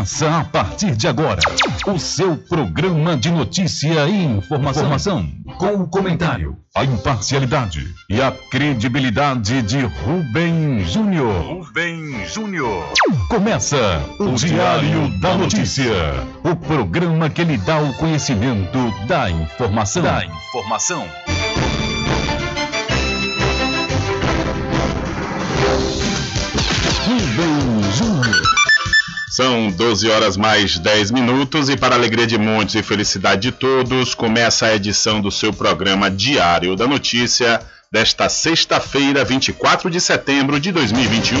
Começa a partir de agora o seu programa de notícia e informação, informação com o comentário, a imparcialidade e a credibilidade de Rubem Júnior. Rubem Júnior. Começa o Diário da Notícia, o programa que lhe dá o conhecimento da informação. Da informação. Rubem Júnior. São 12 horas mais 10 minutos e para alegria de muitos e felicidade de todos, começa a edição do seu programa Diário da Notícia desta sexta-feira, 24 de setembro de 2021.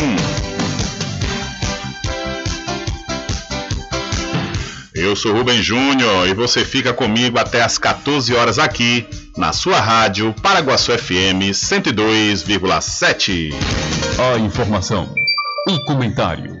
Eu sou Rubem Júnior e você fica comigo até às 14 horas aqui na sua rádio Paraguaçu FM 102,7. A informação, o comentário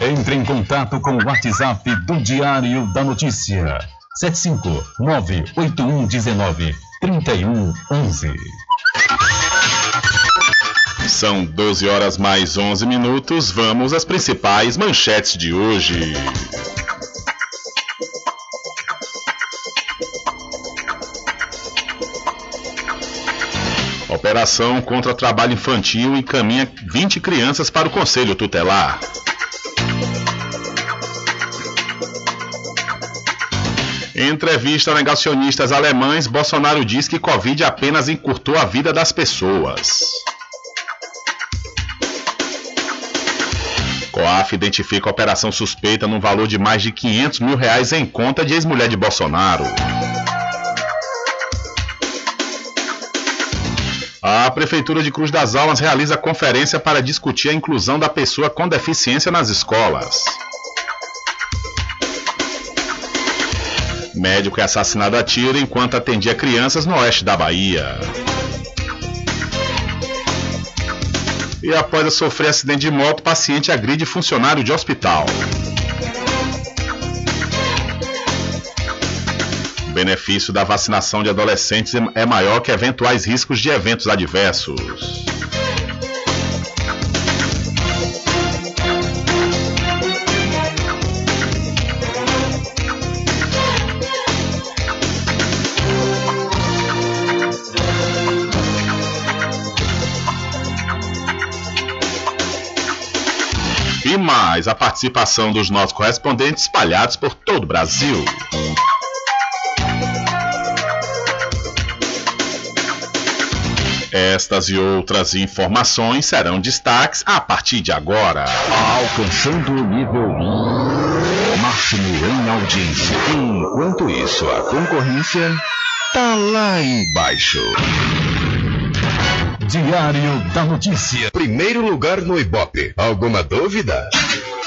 Entre em contato com o WhatsApp do Diário da Notícia. 759-8119-3111. São 12 horas mais 11 minutos. Vamos às principais manchetes de hoje. Operação contra trabalho infantil encaminha 20 crianças para o Conselho Tutelar. Em entrevista a negacionistas alemães, Bolsonaro diz que Covid apenas encurtou a vida das pessoas. COAF identifica operação suspeita no valor de mais de 500 mil reais em conta de ex-mulher de Bolsonaro. A Prefeitura de Cruz das Almas realiza conferência para discutir a inclusão da pessoa com deficiência nas escolas. Médico é assassinado a tiro enquanto atendia crianças no oeste da Bahia. E após sofrer acidente de moto, paciente agride funcionário de hospital. O benefício da vacinação de adolescentes é maior que eventuais riscos de eventos adversos. Mais a participação dos nossos correspondentes espalhados por todo o Brasil. Estas e outras informações serão destaques a partir de agora. Alcançando o nível máximo em audiência. Enquanto isso, a concorrência tá lá embaixo. Diário da Notícia. Primeiro lugar no Ibope. Alguma dúvida?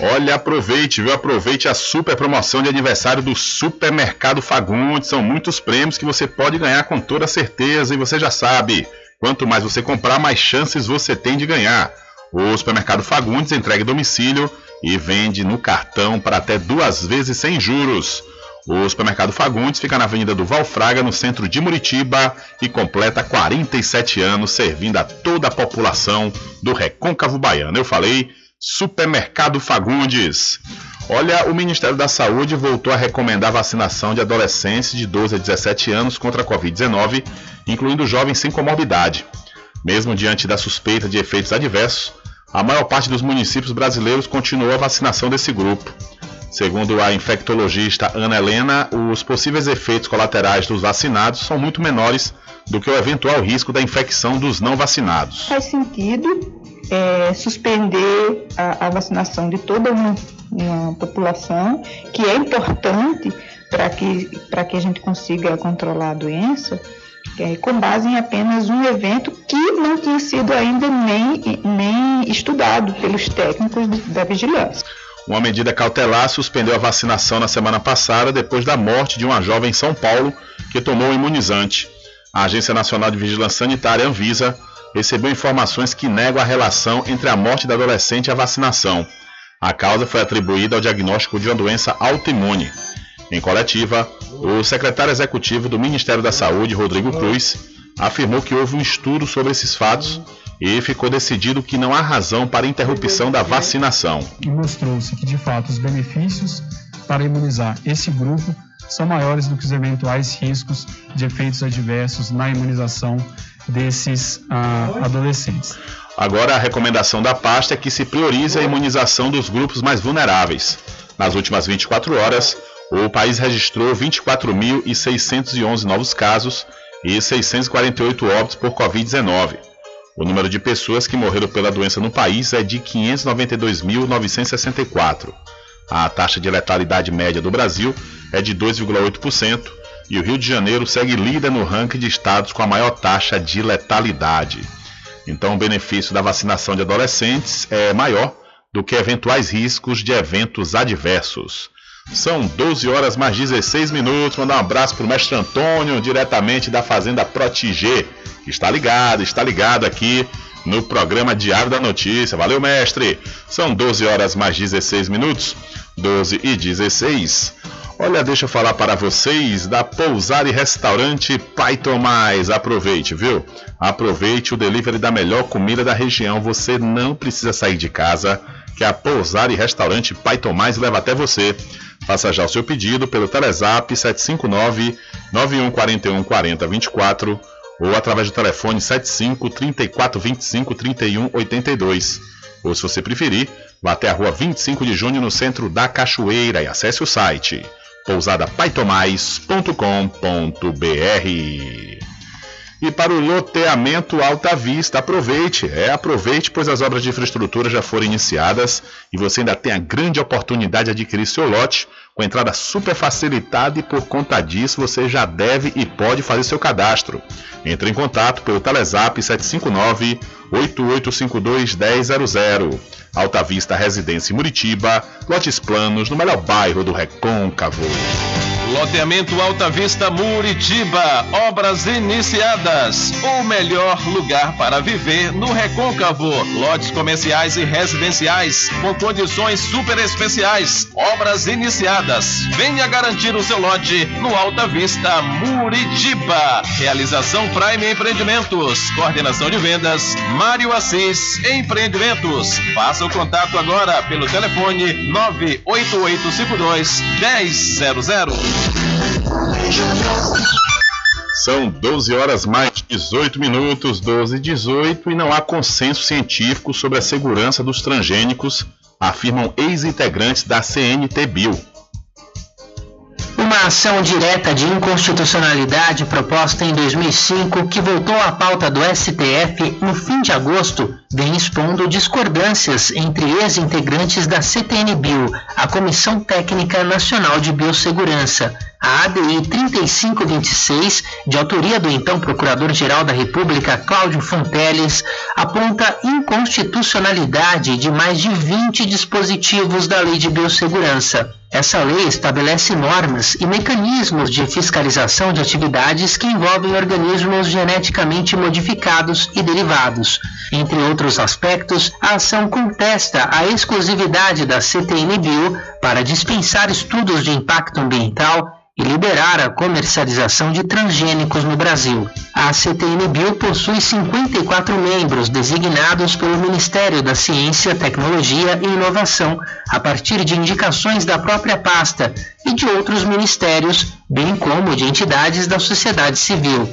Olha, aproveite, viu? Aproveite a super promoção de aniversário do Supermercado Fagundes. São muitos prêmios que você pode ganhar com toda certeza e você já sabe. Quanto mais você comprar, mais chances você tem de ganhar. O Supermercado Fagundes entrega domicílio e vende no cartão para até duas vezes sem juros. O Supermercado Fagundes fica na Avenida do Valfraga, no centro de Muritiba, e completa 47 anos servindo a toda a população do Recôncavo Baiano. Eu falei Supermercado Fagundes. Olha, o Ministério da Saúde voltou a recomendar vacinação de adolescentes de 12 a 17 anos contra a Covid-19, incluindo jovens sem comorbidade. Mesmo diante da suspeita de efeitos adversos, a maior parte dos municípios brasileiros continuou a vacinação desse grupo. Segundo a infectologista Ana Helena, os possíveis efeitos colaterais dos vacinados são muito menores do que o eventual risco da infecção dos não vacinados. Faz sentido é, suspender a, a, vacinação de toda uma, uma população, que é importante para que, que a gente consiga controlar a doença, é, com base em apenas um evento que não tinha sido ainda nem, nem estudado pelos técnicos da vigilância. Uma medida cautelar suspendeu a vacinação na semana passada depois da morte de uma jovem em São Paulo que tomou o imunizante. A Agência Nacional de Vigilância Sanitária, Anvisa, recebeu informações que negam a relação entre a morte da adolescente e a vacinação. A causa foi atribuída ao diagnóstico de uma doença autoimune. Em coletiva, o secretário executivo do Ministério da Saúde, Rodrigo Cruz, afirmou que houve um estudo sobre esses fatos e ficou decidido que não há razão para interrupção da vacinação. Mostrou-se que, de fato, os benefícios para imunizar esse grupo são maiores do que os eventuais riscos de efeitos adversos na imunização desses ah, adolescentes. Agora, a recomendação da pasta é que se priorize a imunização dos grupos mais vulneráveis. Nas últimas 24 horas, o país registrou 24.611 novos casos e 648 óbitos por Covid-19. O número de pessoas que morreram pela doença no país é de 592.964. A taxa de letalidade média do Brasil é de 2,8% e o Rio de Janeiro segue líder no ranking de estados com a maior taxa de letalidade. Então, o benefício da vacinação de adolescentes é maior do que eventuais riscos de eventos adversos. São 12 horas mais 16 minutos. Mandar um abraço para o mestre Antônio, diretamente da Fazenda Protigê, que está ligado, está ligado aqui no programa Diário da Notícia. Valeu, mestre! São 12 horas mais 16 minutos. 12 e 16. Olha, deixa eu falar para vocês da Pousada e Restaurante Pai Tomás. Aproveite, viu? Aproveite o delivery da melhor comida da região. Você não precisa sair de casa, que a Pousada e Restaurante Pai Tomás leva até você. Faça já o seu pedido pelo Telezap 759 9141 4024 ou através do telefone 75 34 25 31 82. Ou se você preferir, vá até a rua 25 de junho no centro da Cachoeira e acesse o site pousadapaitomais.com.br. E para o loteamento Alta Vista, aproveite, é, aproveite, pois as obras de infraestrutura já foram iniciadas e você ainda tem a grande oportunidade de adquirir seu lote com entrada super facilitada e por conta disso você já deve e pode fazer seu cadastro. Entre em contato pelo Telezap 759 8852 1000. Alta Vista Residência em Muritiba, lotes planos no melhor bairro do Recôncavo. Loteamento Alta Vista Muritiba, obras iniciadas. O melhor lugar para viver no Recôncavo. Lotes comerciais e residenciais com condições super especiais. Obras iniciadas. Venha garantir o seu lote no Alta Vista Muritiba. Realização Prime Empreendimentos. Coordenação de vendas Mário Assis Empreendimentos. Faça o contato agora pelo telefone 98852 1000. São 12 horas mais 18 minutos, 12 e 18, e não há consenso científico sobre a segurança dos transgênicos, afirmam ex-integrantes da CNT-Bio. Uma ação direta de inconstitucionalidade proposta em 2005, que voltou à pauta do STF no fim de agosto, vem expondo discordâncias entre ex-integrantes da CTN-Bio, a Comissão Técnica Nacional de Biossegurança. A ADI 3526, de autoria do então Procurador-Geral da República Cláudio Fonteles, aponta inconstitucionalidade de mais de 20 dispositivos da Lei de Biossegurança. Essa lei estabelece normas e mecanismos de fiscalização de atividades que envolvem organismos geneticamente modificados e derivados. Entre outros aspectos, a ação contesta a exclusividade da CTN-Bio para dispensar estudos de impacto ambiental e liberar a comercialização de transgênicos no Brasil. A CTN-Bio possui 54 membros designados pelo Ministério da Ciência, Tecnologia e Inovação, a partir de indicações da própria pasta e de outros ministérios, bem como de entidades da sociedade civil.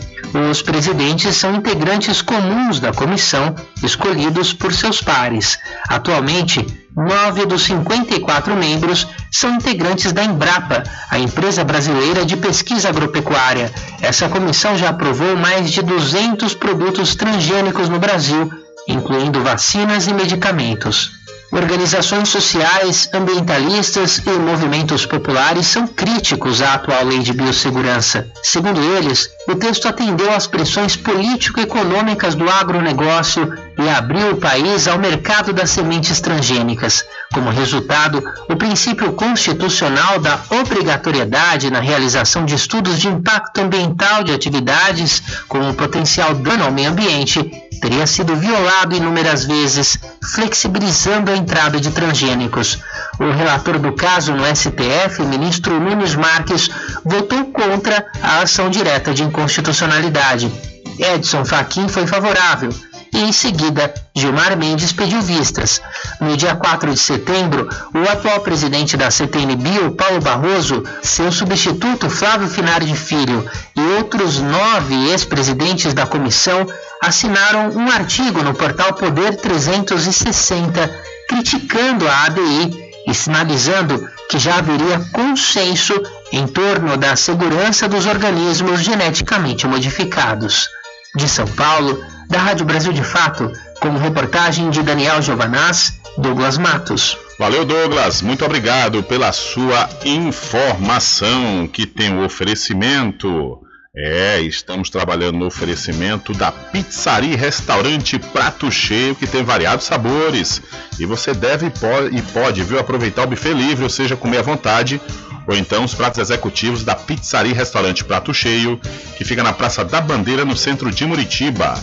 Os presidentes são integrantes comuns da comissão, escolhidos por seus pares. Atualmente, nove dos 54 membros são integrantes da Embrapa, a empresa brasileira de pesquisa agropecuária. Essa comissão já aprovou mais de 200 produtos transgênicos no Brasil, incluindo vacinas e medicamentos. Organizações sociais, ambientalistas e movimentos populares são críticos à atual lei de biossegurança. Segundo eles, o texto atendeu às pressões político-econômicas do agronegócio e abriu o país ao mercado das sementes transgênicas. Como resultado, o princípio constitucional da obrigatoriedade na realização de estudos de impacto ambiental de atividades com um potencial dano ao meio ambiente teria sido violado inúmeras vezes, flexibilizando a entrada de transgênicos. O relator do caso no STF, ministro Nunes Marques, votou contra a ação direta de inconstitucionalidade. Edson Fachin foi favorável e, em seguida, Gilmar Mendes pediu vistas. No dia 4 de setembro, o atual presidente da CTN-Bio, Paulo Barroso, seu substituto Flávio Finari de Filho e outros nove ex-presidentes da comissão assinaram um artigo no portal Poder 360 criticando a ABI e sinalizando que já haveria consenso em torno da segurança dos organismos geneticamente modificados. De São Paulo, da Rádio Brasil de Fato, com reportagem de Daniel Giovanaz, Douglas Matos. Valeu, Douglas. Muito obrigado pela sua informação que tem o oferecimento. É, estamos trabalhando no oferecimento da Pizzaria Restaurante Prato Cheio, que tem variados sabores. E você deve e pode, viu, aproveitar o buffet livre, ou seja, comer à vontade, ou então os pratos executivos da Pizzaria Restaurante Prato Cheio, que fica na Praça da Bandeira, no centro de Muritiba.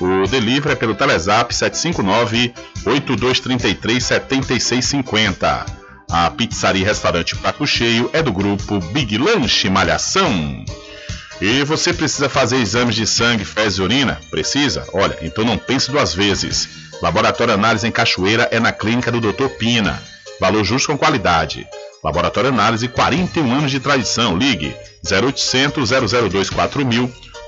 O delivery é pelo Telezap 759-8233-7650. A pizzaria restaurante Prato Cheio é do grupo Big Lanche Malhação. E você precisa fazer exames de sangue, fezes e urina? Precisa? Olha, então não pense duas vezes. Laboratório Análise em Cachoeira é na clínica do Dr. Pina. Valor justo com qualidade. Laboratório Análise, 41 anos de tradição. Ligue 0800 002 4000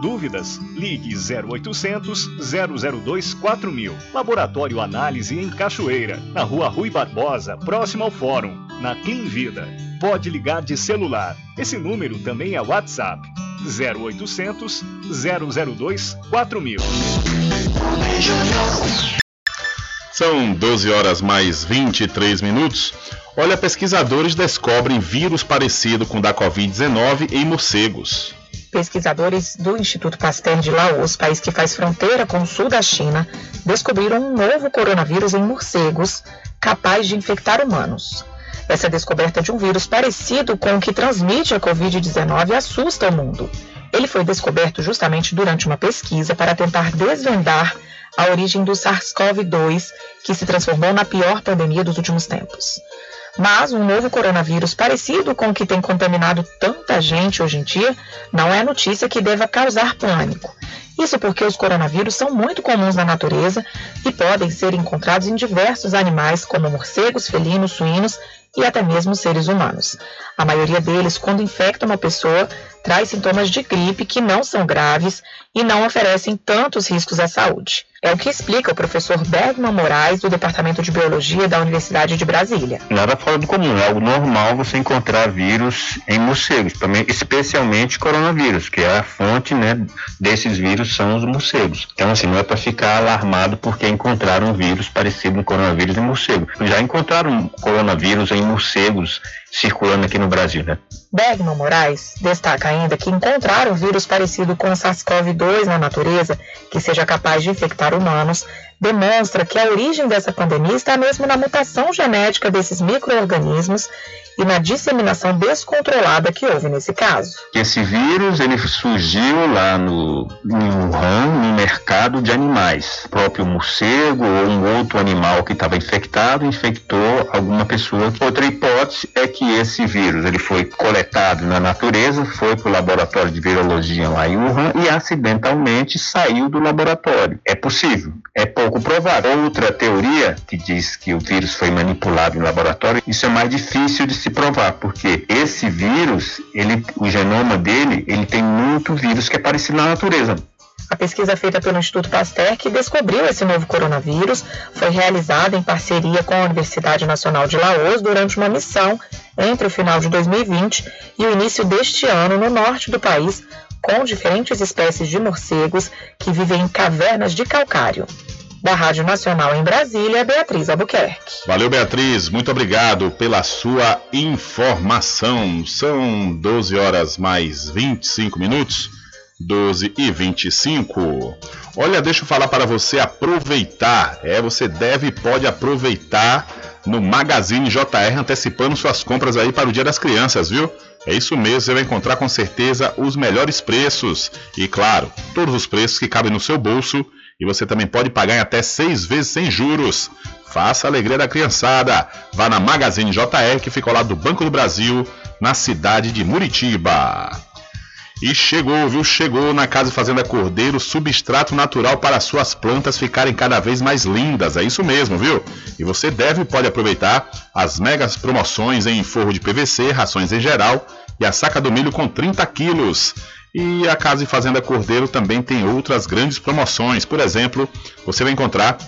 Dúvidas? Ligue 0800 002 4000. Laboratório Análise em Cachoeira, na Rua Rui Barbosa, próximo ao Fórum, na Clean Vida. Pode ligar de celular. Esse número também é WhatsApp. 0800 002 4000. São 12 horas mais 23 minutos. Olha, pesquisadores descobrem vírus parecido com o da Covid-19 em morcegos. Pesquisadores do Instituto Pasteur de Laos, país que faz fronteira com o sul da China, descobriram um novo coronavírus em morcegos capaz de infectar humanos. Essa descoberta de um vírus parecido com o que transmite a Covid-19 assusta o mundo. Ele foi descoberto justamente durante uma pesquisa para tentar desvendar a origem do SARS-CoV-2, que se transformou na pior pandemia dos últimos tempos. Mas um novo coronavírus parecido com o que tem contaminado tanta gente hoje em dia não é notícia que deva causar pânico. Isso porque os coronavírus são muito comuns na natureza e podem ser encontrados em diversos animais, como morcegos, felinos, suínos e até mesmo seres humanos. A maioria deles, quando infecta uma pessoa, traz sintomas de gripe que não são graves e não oferecem tantos riscos à saúde. É o que explica o professor Bergman Moraes, do Departamento de Biologia da Universidade de Brasília. Nada fora do comum, é algo normal você encontrar vírus em morcegos, especialmente coronavírus, que é a fonte né, desses vírus são os morcegos. Então, assim, não é para ficar alarmado porque encontraram um vírus parecido com coronavírus em morcego. Já encontraram coronavírus em morcegos circulando aqui no Brasil, né? Bergman Moraes destaca ainda que encontrar um vírus parecido com o SARS-CoV-2 na natureza, que seja capaz de infectar humanos, demonstra que a origem dessa pandemia está mesmo na mutação genética desses micro-organismos e na disseminação descontrolada que houve nesse caso. Esse vírus ele surgiu lá no em Wuhan, no mercado de animais. O próprio morcego ou um outro animal que estava infectado infectou alguma pessoa. Outra hipótese é que esse vírus ele foi coletado na natureza, foi para o laboratório de virologia lá em Wuhan e acidentalmente saiu do laboratório. É possível, é pouco provável. Outra teoria que diz que o vírus foi manipulado em laboratório, isso é mais difícil de se se provar, porque esse vírus, ele, o genoma dele, ele tem muito vírus que é parecido na natureza. A pesquisa feita pelo Instituto Pasteur, que descobriu esse novo coronavírus, foi realizada em parceria com a Universidade Nacional de Laos durante uma missão entre o final de 2020 e o início deste ano no norte do país, com diferentes espécies de morcegos que vivem em cavernas de calcário. Da Rádio Nacional em Brasília, Beatriz Albuquerque. Valeu, Beatriz. Muito obrigado pela sua informação. São 12 horas mais 25 minutos. 12 e 25. Olha, deixa eu falar para você aproveitar. É, você deve e pode aproveitar no Magazine JR antecipando suas compras aí para o Dia das Crianças, viu? É isso mesmo, você vai encontrar com certeza os melhores preços e, claro, todos os preços que cabem no seu bolso e você também pode pagar em até seis vezes sem juros. Faça a alegria da criançada. Vá na Magazine JR, que fica ao lado do Banco do Brasil, na cidade de Muritiba. E chegou, viu? Chegou na Casa Fazenda Cordeiro substrato natural para suas plantas ficarem cada vez mais lindas. É isso mesmo, viu? E você deve e pode aproveitar as megas promoções em forro de PVC, rações em geral e a saca do milho com 30 quilos. E a Casa Fazenda Cordeiro também tem outras grandes promoções. Por exemplo, você vai encontrar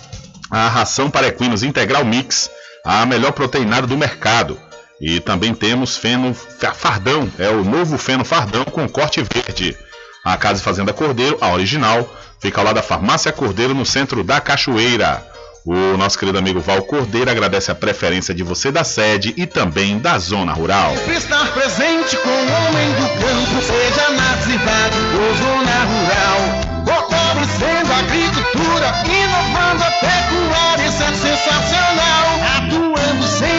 a ração para equinos integral mix, a melhor proteinada do mercado e também temos feno fardão, é o novo feno fardão com corte verde. A Casa Fazenda Cordeiro, a original, fica ao lado da Farmácia Cordeiro no centro da Cachoeira. O nosso querido amigo Val Cordeiro agradece a preferência de você da sede e também da zona rural. Sempre estar presente com o homem do campo, seja na cidade ou zona rural. Fortalecendo a agricultura, inovando a pecuária, isso é sensacional. Atuando sempre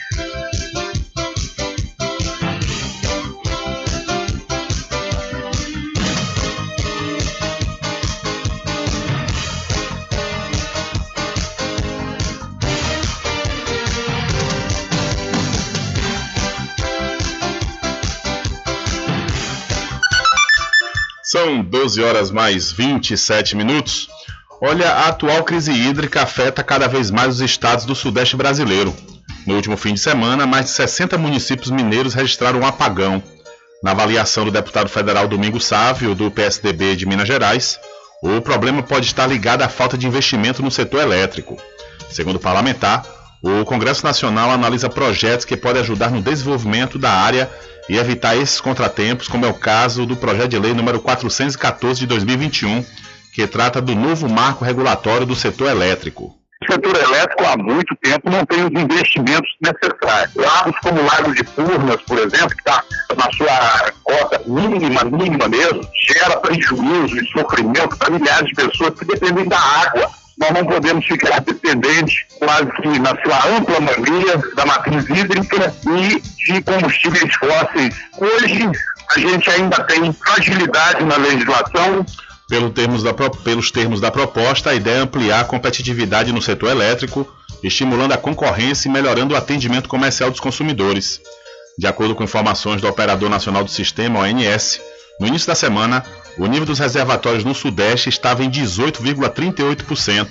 São 12 horas mais 27 minutos. Olha, a atual crise hídrica afeta cada vez mais os estados do Sudeste brasileiro. No último fim de semana, mais de 60 municípios mineiros registraram um apagão. Na avaliação do deputado federal Domingos Sávio, do PSDB de Minas Gerais, o problema pode estar ligado à falta de investimento no setor elétrico. Segundo o parlamentar, o Congresso Nacional analisa projetos que podem ajudar no desenvolvimento da área e evitar esses contratempos, como é o caso do projeto de lei número 414 de 2021, que trata do novo marco regulatório do setor elétrico. O setor elétrico há muito tempo não tem os investimentos necessários. Lagos como o Lago de Furnas, por exemplo, que está na sua cota mínima, mínima mesmo, gera prejuízo e sofrimento para milhares de pessoas que dependem da água. Nós não podemos ficar dependentes, quase que na sua ampla maioria, da matriz hídrica e de combustíveis fósseis. Hoje, a gente ainda tem fragilidade na legislação, pelo termos da, pelos termos da proposta, a ideia é ampliar a competitividade no setor elétrico, estimulando a concorrência e melhorando o atendimento comercial dos consumidores. De acordo com informações do Operador Nacional do Sistema, ONS, no início da semana, o nível dos reservatórios no Sudeste estava em 18,38%.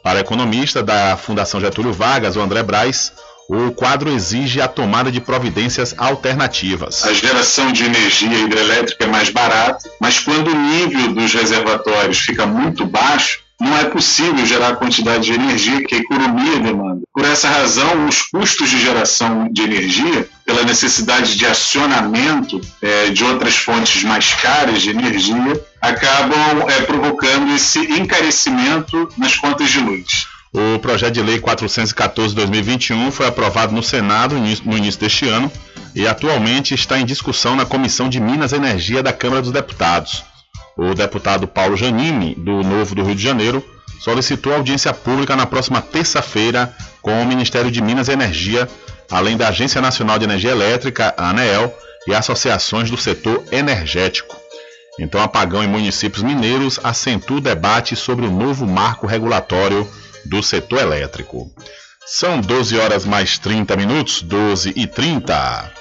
Para economista da Fundação Getúlio Vargas, o André Braz, o quadro exige a tomada de providências alternativas. A geração de energia hidrelétrica é mais barata, mas quando o nível dos reservatórios fica muito baixo, não é possível gerar a quantidade de energia que a economia demanda. Por essa razão, os custos de geração de energia, pela necessidade de acionamento é, de outras fontes mais caras de energia, acabam é, provocando esse encarecimento nas contas de luz. O projeto de lei 414/2021 foi aprovado no Senado no início deste ano e atualmente está em discussão na Comissão de Minas e Energia da Câmara dos Deputados. O deputado Paulo Janine, do Novo do Rio de Janeiro, solicitou audiência pública na próxima terça-feira com o Ministério de Minas e Energia, além da Agência Nacional de Energia Elétrica, a ANEEL, e associações do setor energético. Então, apagão em municípios mineiros acentua o debate sobre o novo marco regulatório do setor elétrico. São 12 horas mais 30 minutos, 12 e 30.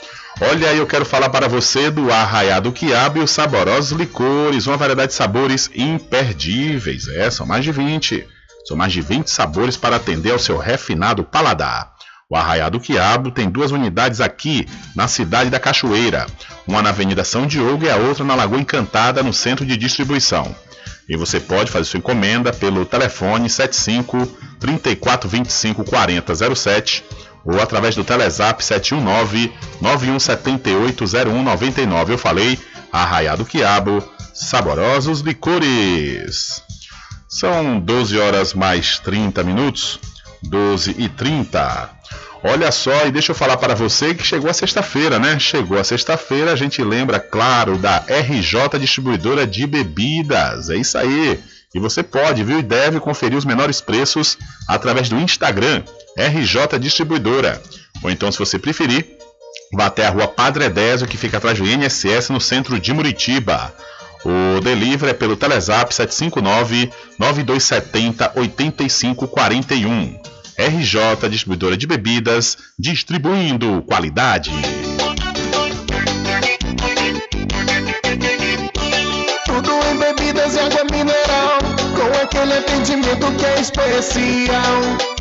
Olha eu quero falar para você do Arraiado Quiabo e os saborosos licores, uma variedade de sabores imperdíveis. É, são mais de 20. São mais de 20 sabores para atender ao seu refinado paladar. O Arraiado Quiabo tem duas unidades aqui na cidade da Cachoeira, uma na Avenida São Diogo e a outra na Lagoa Encantada, no centro de distribuição. E você pode fazer sua encomenda pelo telefone 75 3425 4007 ou através do Telezap 719 9178 0199. Eu falei, Arraiado Quiabo, saborosos licores. São 12 horas mais 30 minutos, 12 e 30. Olha só, e deixa eu falar para você que chegou a sexta-feira, né? Chegou a sexta-feira, a gente lembra, claro, da RJ Distribuidora de Bebidas. É isso aí. E você pode, viu, e deve conferir os menores preços através do Instagram, RJ Distribuidora. Ou então, se você preferir, vá até a rua Padre Edésio, que fica atrás do INSS, no centro de Muritiba. O delivery é pelo Telezap 759-9270-8541. RJ Distribuidora de Bebidas, distribuindo qualidade. Tudo em bebidas e água mineral, com aquele atendimento que é especial.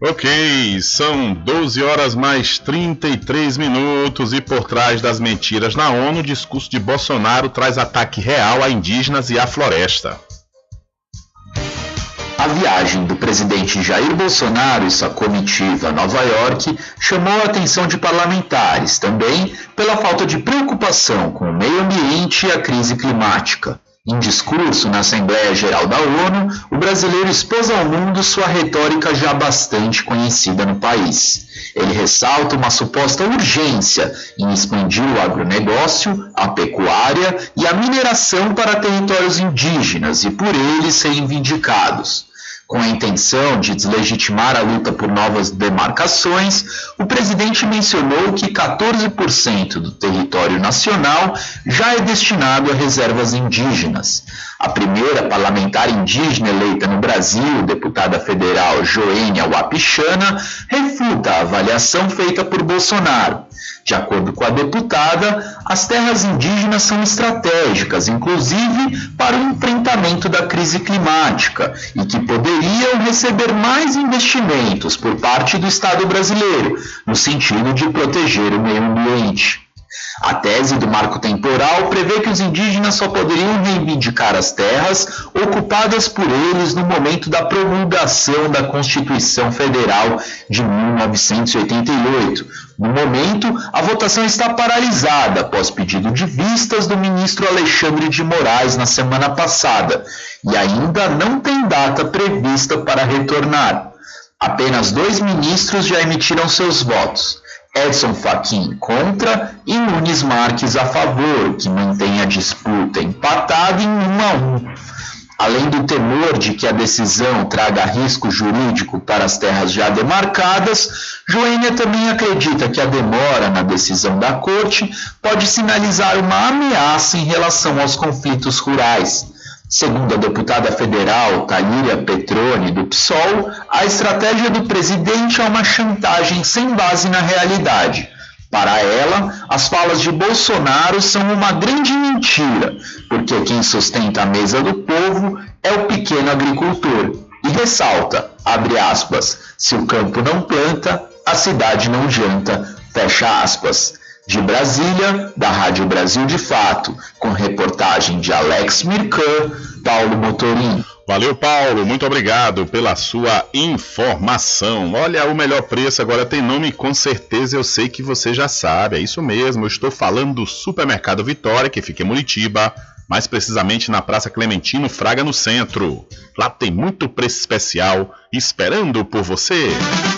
Ok, são 12 horas mais 33 minutos e por trás das mentiras na ONU, o discurso de Bolsonaro traz ataque real a indígenas e à floresta. A viagem do presidente Jair Bolsonaro e sua comitiva a Nova York chamou a atenção de parlamentares, também pela falta de preocupação com o meio ambiente e a crise climática. Em discurso na Assembleia Geral da ONU, o brasileiro expôs ao mundo sua retórica já bastante conhecida no país. Ele ressalta uma suposta urgência em expandir o agronegócio, a pecuária e a mineração para territórios indígenas e por eles reivindicados. Com a intenção de deslegitimar a luta por novas demarcações, o presidente mencionou que 14% do território nacional já é destinado a reservas indígenas. A primeira parlamentar indígena eleita no Brasil, deputada federal Joênia Wapichana, refuta a avaliação feita por Bolsonaro. De acordo com a deputada, as terras indígenas são estratégicas, inclusive para o enfrentamento da crise climática, e que poderiam receber mais investimentos por parte do Estado brasileiro, no sentido de proteger o meio ambiente. A tese do marco temporal prevê que os indígenas só poderiam reivindicar as terras ocupadas por eles no momento da promulgação da Constituição Federal de 1988. No momento, a votação está paralisada após pedido de vistas do ministro Alexandre de Moraes na semana passada e ainda não tem data prevista para retornar. Apenas dois ministros já emitiram seus votos. Edson Fachin contra e Nunes Marques a favor, que mantém a disputa empatada em 1 a 1. Além do temor de que a decisão traga risco jurídico para as terras já demarcadas, Joênia também acredita que a demora na decisão da corte pode sinalizar uma ameaça em relação aos conflitos rurais. Segundo a deputada federal Talíria Petroni, do PSOL, a estratégia do presidente é uma chantagem sem base na realidade. Para ela, as falas de Bolsonaro são uma grande mentira, porque quem sustenta a mesa do povo é o pequeno agricultor. E ressalta, abre aspas, se o campo não planta, a cidade não janta, fecha aspas. De Brasília, da Rádio Brasil de Fato, com reportagem de Alex Mirkan, Paulo Motorim. Valeu, Paulo. Muito obrigado pela sua informação. Olha, o melhor preço agora tem nome, com certeza eu sei que você já sabe. É isso mesmo. Eu estou falando do Supermercado Vitória, que fica em Muritiba, mais precisamente na Praça Clementino Fraga, no centro. Lá tem muito preço especial esperando por você. A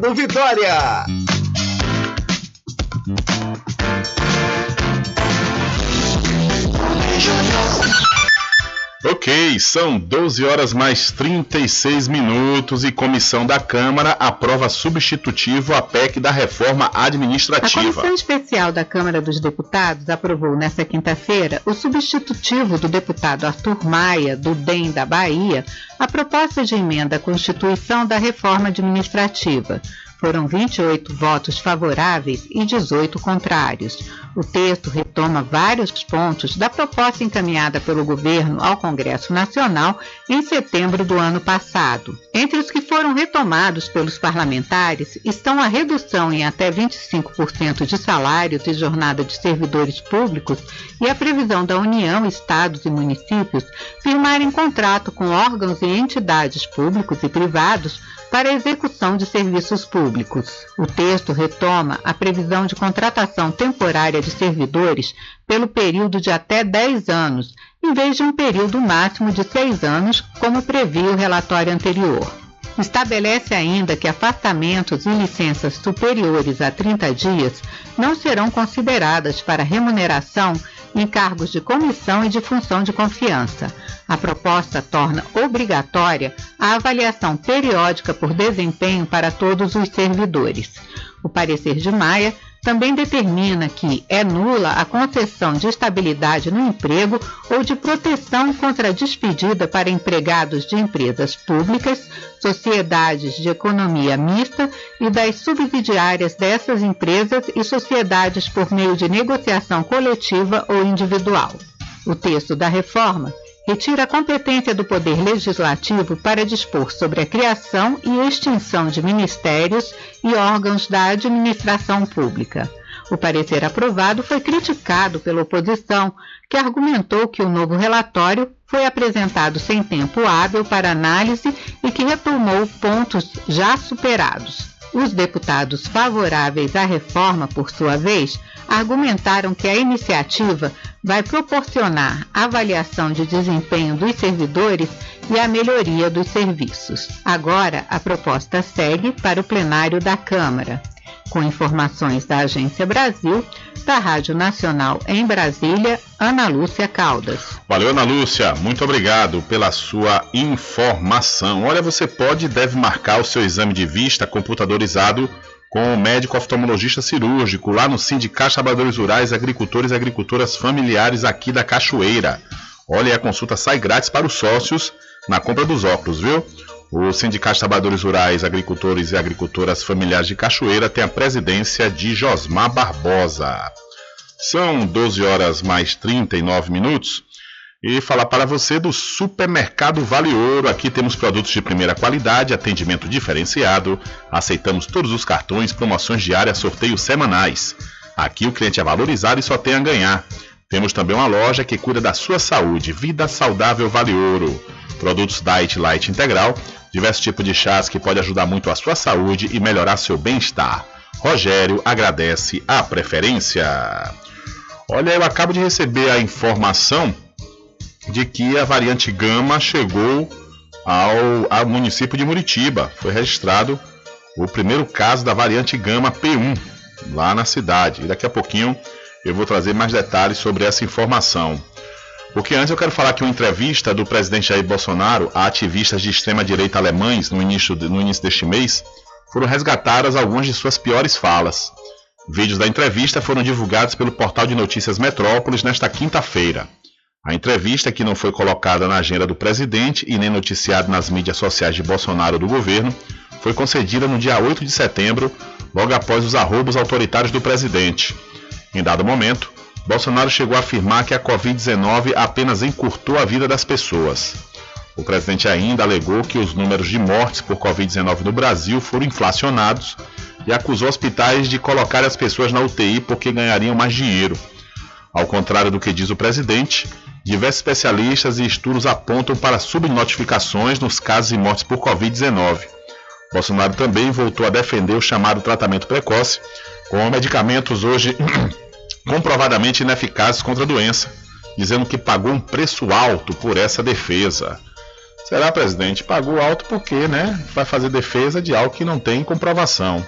Mercado Vitória. Ok, são 12 horas mais 36 minutos e comissão da Câmara aprova substitutivo à PEC da reforma administrativa. A Comissão Especial da Câmara dos Deputados aprovou nesta quinta-feira o substitutivo do deputado Arthur Maia, do DEM da Bahia, a proposta de emenda à Constituição da reforma administrativa. Foram 28 votos favoráveis e 18 contrários. O texto retoma vários pontos da proposta encaminhada pelo governo ao Congresso Nacional em setembro do ano passado. Entre os que foram retomados pelos parlamentares estão a redução em até 25% de salários e jornada de servidores públicos e a previsão da União, estados e municípios firmarem contrato com órgãos e entidades públicos e privados para a execução de serviços públicos. O texto retoma a previsão de contratação temporária de servidores pelo período de até 10 anos, em vez de um período máximo de 6 anos, como previa o relatório anterior. Estabelece ainda que afastamentos e licenças superiores a 30 dias não serão consideradas para remuneração em cargos de comissão e de função de confiança. A proposta torna obrigatória a avaliação periódica por desempenho para todos os servidores. O parecer de Maia também determina que é nula a concessão de estabilidade no emprego ou de proteção contra a despedida para empregados de empresas públicas, sociedades de economia mista e das subsidiárias dessas empresas e sociedades por meio de negociação coletiva ou individual. O texto da reforma retira a competência do Poder Legislativo para dispor sobre a criação e extinção de ministérios e órgãos da administração pública. O parecer aprovado foi criticado pela oposição, que argumentou que o novo relatório foi apresentado sem tempo hábil para análise e que retomou pontos já superados. Os deputados favoráveis à reforma, por sua vez, argumentaram que a iniciativa vai proporcionar avaliação de desempenho dos servidores e a melhoria dos serviços. Agora, a proposta segue para o plenário da Câmara. Com informações da Agência Brasil, da Rádio Nacional em Brasília, Ana Lúcia Caldas. Valeu, Ana Lúcia. Muito obrigado pela sua informação. Olha, você pode e deve marcar o seu exame de vista computadorizado com o médico oftalmologista cirúrgico lá no Sindicato Trabalhadores Rurais, Agricultores e Agricultoras Familiares aqui da Cachoeira. Olha, a consulta sai grátis para os sócios na compra dos óculos, viu? O Sindicato de Trabalhadores Rurais, Agricultores e Agricultoras Familiares de Cachoeira tem a presidência de Josmar Barbosa. São 12 horas mais 39 minutos e falar para você do Supermercado Vale Ouro. Aqui temos produtos de primeira qualidade, atendimento diferenciado, aceitamos todos os cartões, promoções diárias, sorteios semanais. Aqui o cliente é valorizado e só tem a ganhar. Temos também uma loja que cuida da sua saúde, Vida Saudável Vale Ouro. Produtos Diet Light Integral, diversos tipos de chás que pode ajudar muito a sua saúde e melhorar seu bem-estar. Rogério agradece a preferência. Olha, eu acabo de receber a informação de que a variante Gama chegou ao, ao município de Muritiba. Foi registrado o primeiro caso da variante Gama P1 lá na cidade. E daqui a pouquinho eu vou trazer mais detalhes sobre essa informação. Porque antes eu quero falar que uma entrevista do presidente Jair Bolsonaro a ativistas de extrema-direita alemães no início, de, no início deste mês foram resgatadas algumas de suas piores falas. Vídeos da entrevista foram divulgados pelo portal de notícias Metrópolis nesta quinta-feira. A entrevista, que não foi colocada na agenda do presidente e nem noticiada nas mídias sociais de Bolsonaro do governo, foi concedida no dia 8 de setembro, logo após os arrobos autoritários do presidente. Em dado momento, Bolsonaro chegou a afirmar que a Covid-19 apenas encurtou a vida das pessoas. O presidente ainda alegou que os números de mortes por Covid-19 no Brasil foram inflacionados e acusou hospitais de colocar as pessoas na UTI porque ganhariam mais dinheiro. Ao contrário do que diz o presidente, diversos especialistas e estudos apontam para subnotificações nos casos de mortes por Covid-19. Bolsonaro também voltou a defender o chamado tratamento precoce, com medicamentos hoje comprovadamente ineficazes contra a doença, dizendo que pagou um preço alto por essa defesa. Será, presidente? Pagou alto porque, né? Vai fazer defesa de algo que não tem comprovação.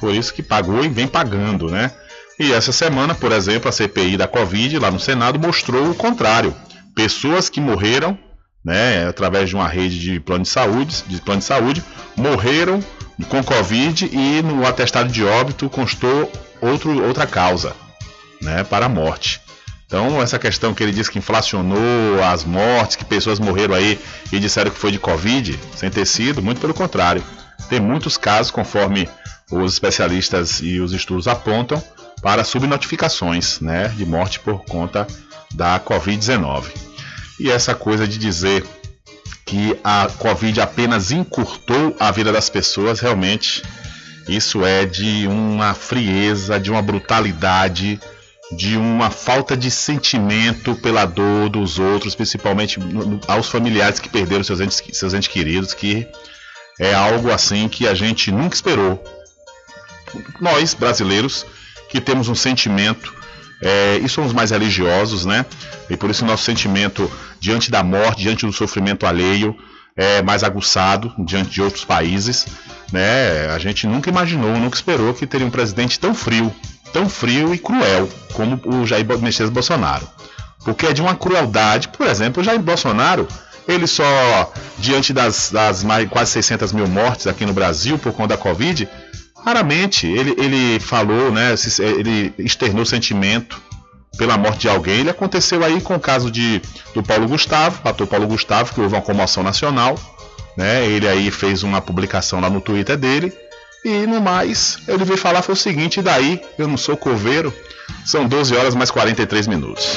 Por isso que pagou e vem pagando, né? E essa semana, por exemplo, a CPI da Covid lá no Senado mostrou o contrário. Pessoas que morreram, né, através de uma rede de plano de saúde, de plano de saúde, morreram com Covid e no atestado de óbito constou outro, outra causa, né, para a morte. Então, essa questão que ele disse que inflacionou as mortes, que pessoas morreram aí e disseram que foi de Covid, sem ter sido, muito pelo contrário. Tem muitos casos, conforme os especialistas e os estudos apontam, para subnotificações né, de morte por conta da Covid-19. E essa coisa de dizer que a Covid apenas encurtou a vida das pessoas, realmente, isso é de uma frieza, de uma brutalidade de uma falta de sentimento pela dor dos outros, principalmente aos familiares que perderam seus entes, seus entes queridos, que é algo assim que a gente nunca esperou. Nós, brasileiros, que temos um sentimento, é, e somos mais religiosos, né? E por isso nosso sentimento diante da morte, diante do sofrimento alheio, é mais aguçado diante de outros países, né? A gente nunca imaginou, nunca esperou que teria um presidente tão frio, tão frio e cruel como o Jair Messias Bolsonaro. Porque é de uma crueldade, por exemplo, o Jair Bolsonaro, ele só, diante das, das mais, quase 600 mil mortes aqui no Brasil por conta da Covid, raramente ele, ele falou, né, ele externou sentimento pela morte de alguém. Ele aconteceu aí com o caso de, do Paulo Gustavo, ator Paulo Gustavo, que houve uma comoção nacional. Né, ele aí fez uma publicação lá no Twitter dele, e no mais, ele veio falar foi o seguinte, e daí eu não sou coveiro. São 12 horas mais 43 minutos.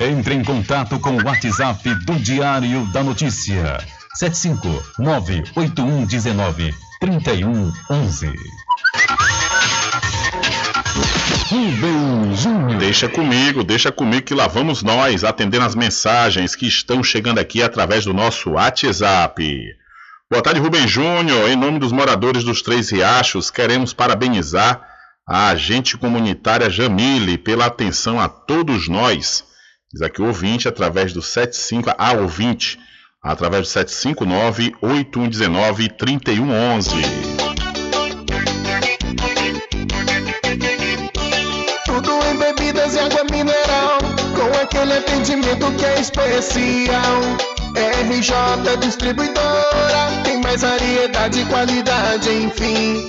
Entre em contato com o WhatsApp do Diário da Notícia. 759-8119-3111. Rubem Júnior. Deixa comigo, deixa comigo que lá vamos nós atendendo as mensagens que estão chegando aqui através do nosso WhatsApp. Boa tarde, Rubem Júnior. Em nome dos moradores dos Três Riachos, queremos parabenizar a agente comunitária Jamile pela atenção a todos nós Diz aqui o ouvinte, através do 75, a ouvinte, através do 759-8119-3111. Tudo em bebidas e água mineral, com aquele atendimento que é especial. RJ Distribuidora, tem mais variedade e qualidade, enfim.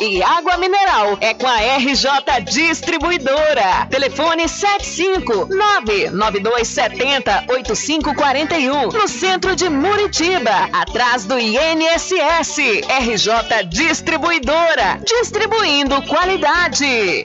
e água mineral é com a RJ Distribuidora. Telefone 75992708541 no centro de Muritiba, atrás do INSS. RJ Distribuidora, distribuindo qualidade.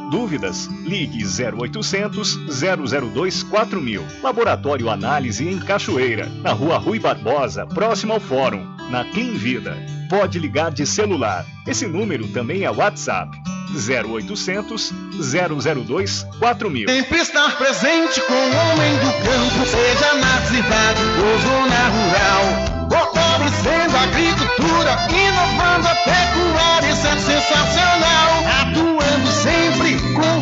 Dúvidas? Ligue 0800 002 4000. Laboratório Análise em Cachoeira, na rua Rui Barbosa, próximo ao Fórum, na Clean Vida. Pode ligar de celular. Esse número também é WhatsApp. 0800 002 4000. Sempre estar presente com o homem do campo, seja na cidade ou zona rural. Fortalecendo a agricultura, inovando a pecuária, isso é sensacional. Atuando sempre com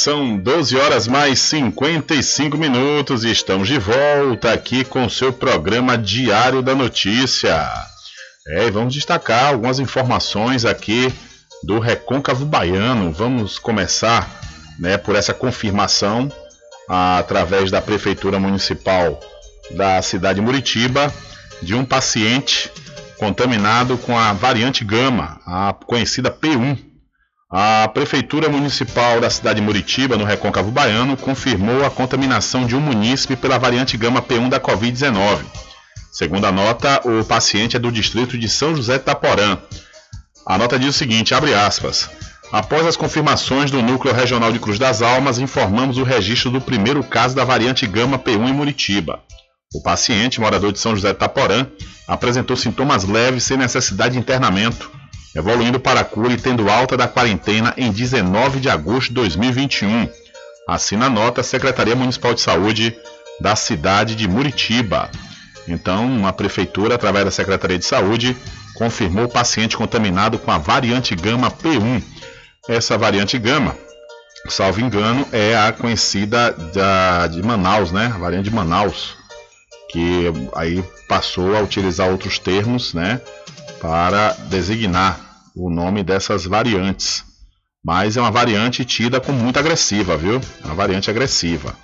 São 12 horas mais 55 minutos e estamos de volta aqui com seu programa Diário da Notícia. É, e vamos destacar algumas informações aqui do Recôncavo Baiano. Vamos começar né, por essa confirmação através da Prefeitura Municipal da cidade de Muritiba de um paciente contaminado com a variante Gama, a conhecida P1. A Prefeitura Municipal da cidade de Muritiba, no Recôncavo Baiano, confirmou a contaminação de um munícipe pela variante Gama P1 da Covid-19. Segundo a nota, o paciente é do distrito de São José de Taporã. A nota diz o seguinte, abre aspas. Após as confirmações do Núcleo Regional de Cruz das Almas, informamos o registro do primeiro caso da variante Gama P1 em Muritiba. O paciente, morador de São José de Taporã, apresentou sintomas leves sem necessidade de internamento, evoluindo para a cura e tendo alta da quarentena em 19 de agosto de 2021. Assina a nota a Secretaria Municipal de Saúde da cidade de Muritiba. Então, a prefeitura, através da Secretaria de Saúde, confirmou o paciente contaminado com a variante Gama P1. Essa variante Gama, salvo engano, é a conhecida da, de Manaus, né? A variante de Manaus, que aí passou a utilizar outros termos, né? Para designar o nome dessas variantes. Mas é uma variante tida como muito agressiva, viu? É uma variante agressiva.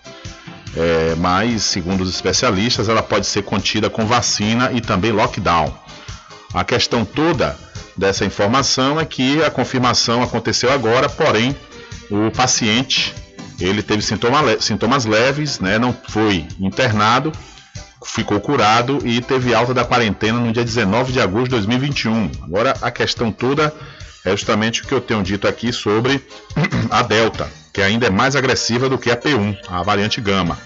É, mas, segundo os especialistas, ela pode ser contida com vacina e também lockdown. A questão toda dessa informação é que a confirmação aconteceu agora, porém o paciente ele teve sintoma, sintomas leves, né, não foi internado, ficou curado e teve alta da quarentena no dia 19 de agosto de 2021. Agora a questão toda é justamente o que eu tenho dito aqui sobre a Delta, que ainda é mais agressiva do que a P1, a variante Gama.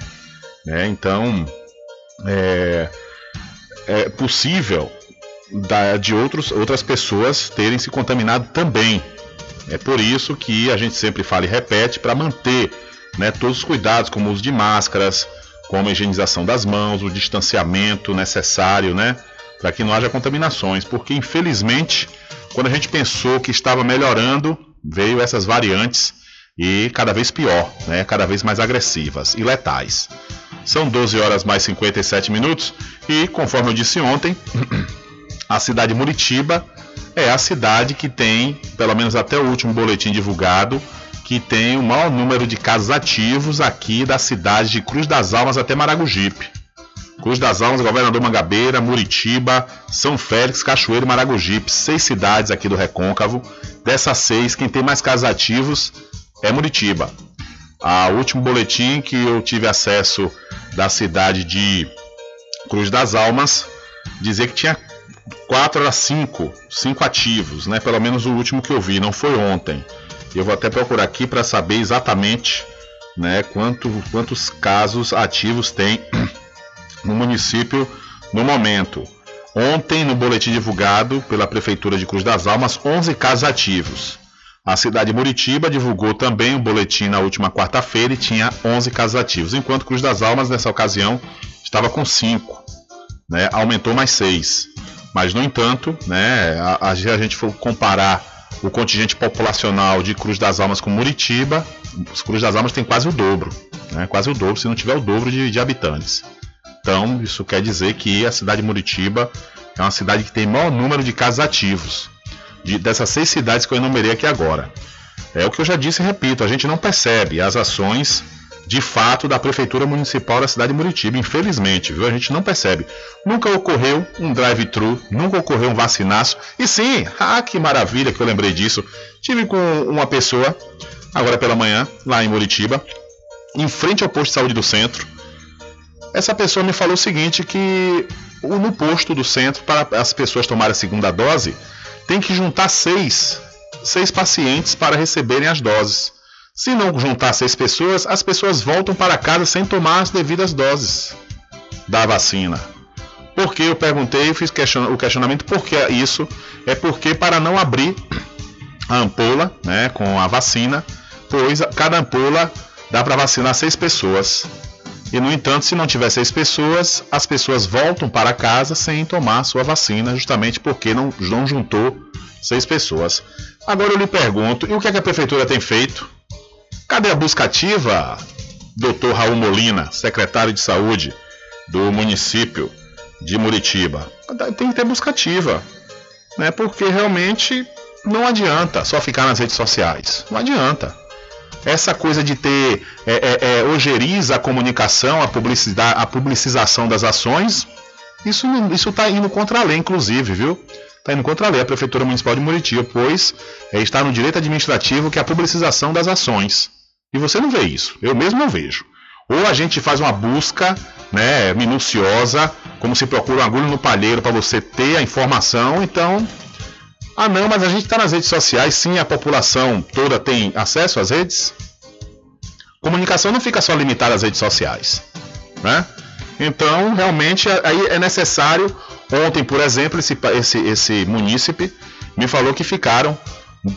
Né? Então é, é possível da, de outros, outras pessoas terem se contaminado também. É por isso que a gente sempre fala e repete para manter né, todos os cuidados, como o uso de máscaras, como a higienização das mãos, o distanciamento necessário, né, para que não haja contaminações, porque infelizmente, quando a gente pensou que estava melhorando, veio essas variantes e cada vez pior, né, cada vez mais agressivas e letais. São 12 horas mais 57 minutos e, conforme eu disse ontem, a cidade de Muritiba é a cidade que tem, pelo menos até o último boletim divulgado, que tem o maior número de casos ativos aqui da cidade de Cruz das Almas até Maragogipe. Cruz das Almas, Governador Mangabeira, Muritiba, São Félix, Cachoeiro e Maragogipe, seis cidades aqui do Recôncavo. Dessas seis, quem tem mais casos ativos é Muritiba. O último boletim que eu tive acesso da cidade de Cruz das Almas dizia que tinha 4 a 5, 5 ativos, né? Pelo menos o último que eu vi, não foi ontem. Eu vou até procurar aqui para saber exatamente, né, quanto, quantos casos ativos tem no município no momento. Ontem, no boletim divulgado pela Prefeitura de Cruz das Almas, 11 casos ativos. A cidade de Muritiba divulgou também o boletim na última quarta-feira e tinha 11 casos ativos, enquanto Cruz das Almas, nessa ocasião, estava com 5. Né? Aumentou mais 6. Mas, no entanto, né, a, a gente for comparar o contingente populacional de Cruz das Almas com Muritiba, Cruz das Almas tem quase o dobro, né, quase o dobro, se não tiver o dobro de, de habitantes. Então, isso quer dizer que a cidade de Muritiba é uma cidade que tem maior número de casos ativos, de, dessas seis cidades que eu enumerei aqui agora. É o que eu já disse e repito, a gente não percebe as ações de fato da Prefeitura Municipal da cidade de Muritiba, infelizmente, viu? A gente não percebe. Nunca ocorreu um drive-thru, nunca ocorreu um vacinaço. E sim, ah, que maravilha que eu lembrei disso. Tive com uma pessoa, agora pela manhã, lá em Muritiba, em frente ao posto de saúde do centro. Essa pessoa me falou o seguinte, que no posto do centro, para as pessoas tomarem a segunda dose, tem que juntar seis, seis pacientes para receberem as doses. Se não juntar seis pessoas, as pessoas voltam para casa sem tomar as devidas doses da vacina. Porque eu perguntei, fiz question o questionamento por que isso? É porque para não abrir a ampola, né, com a vacina, pois cada ampola dá para vacinar seis pessoas. E no entanto, se não tiver seis pessoas, as pessoas voltam para casa sem tomar sua vacina, justamente porque não, não juntou seis pessoas. Agora eu lhe pergunto, e o que, é que a prefeitura tem feito? Cadê a busca ativa, doutor Raul Molina, secretário de saúde do município de Muritiba? Tem que ter busca ativa, né? porque realmente não adianta só ficar nas redes sociais. Não adianta. Essa coisa de ter é, é, é, ojeriza a comunicação, a, publicidade, a publicização das ações, isso está indo contra a lei, inclusive, viu? Está indo contra a lei a Prefeitura Municipal de Muritiba, pois é, está no direito administrativo que é a publicização das ações. E você não vê isso. Eu mesmo não vejo. Ou a gente faz uma busca né, minuciosa, como se procura um agulho no palheiro para você ter a informação, então. Ah, não, mas a gente está nas redes sociais, sim, a população toda tem acesso às redes. Comunicação não fica só limitada às redes sociais, né? Então, realmente, aí é necessário. Ontem, por exemplo, esse, esse, esse munícipe me falou que ficaram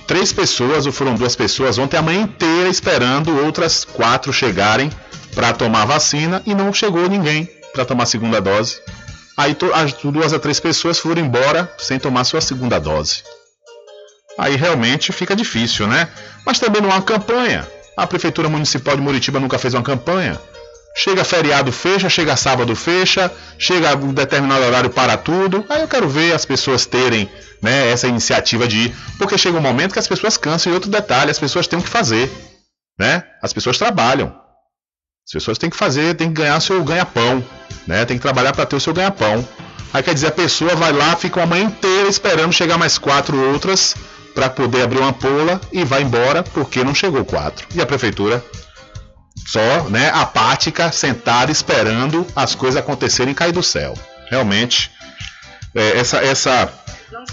três pessoas, ou foram duas pessoas, ontem a manhã inteira esperando outras quatro chegarem para tomar vacina e não chegou ninguém para tomar a segunda dose. Aí as duas a três pessoas foram embora sem tomar sua segunda dose. Aí realmente fica difícil, né? Mas também não há campanha. A Prefeitura Municipal de Muritiba nunca fez uma campanha. Chega feriado, fecha, chega sábado, fecha, chega um determinado horário para tudo. Aí eu quero ver as pessoas terem né, essa iniciativa de ir, porque chega um momento que as pessoas cansam e outro detalhe, as pessoas têm o que fazer, né? As pessoas trabalham. As pessoas têm que fazer, têm que ganhar seu ganha-pão, né? Tem que trabalhar para ter o seu ganha-pão. Aí quer dizer, a pessoa vai lá, fica uma manhã inteira esperando chegar mais quatro outras para poder abrir uma ampola e vai embora porque não chegou quatro. E a prefeitura só, né, apática, sentada esperando as coisas acontecerem cair do céu. Realmente, é, essa, essa,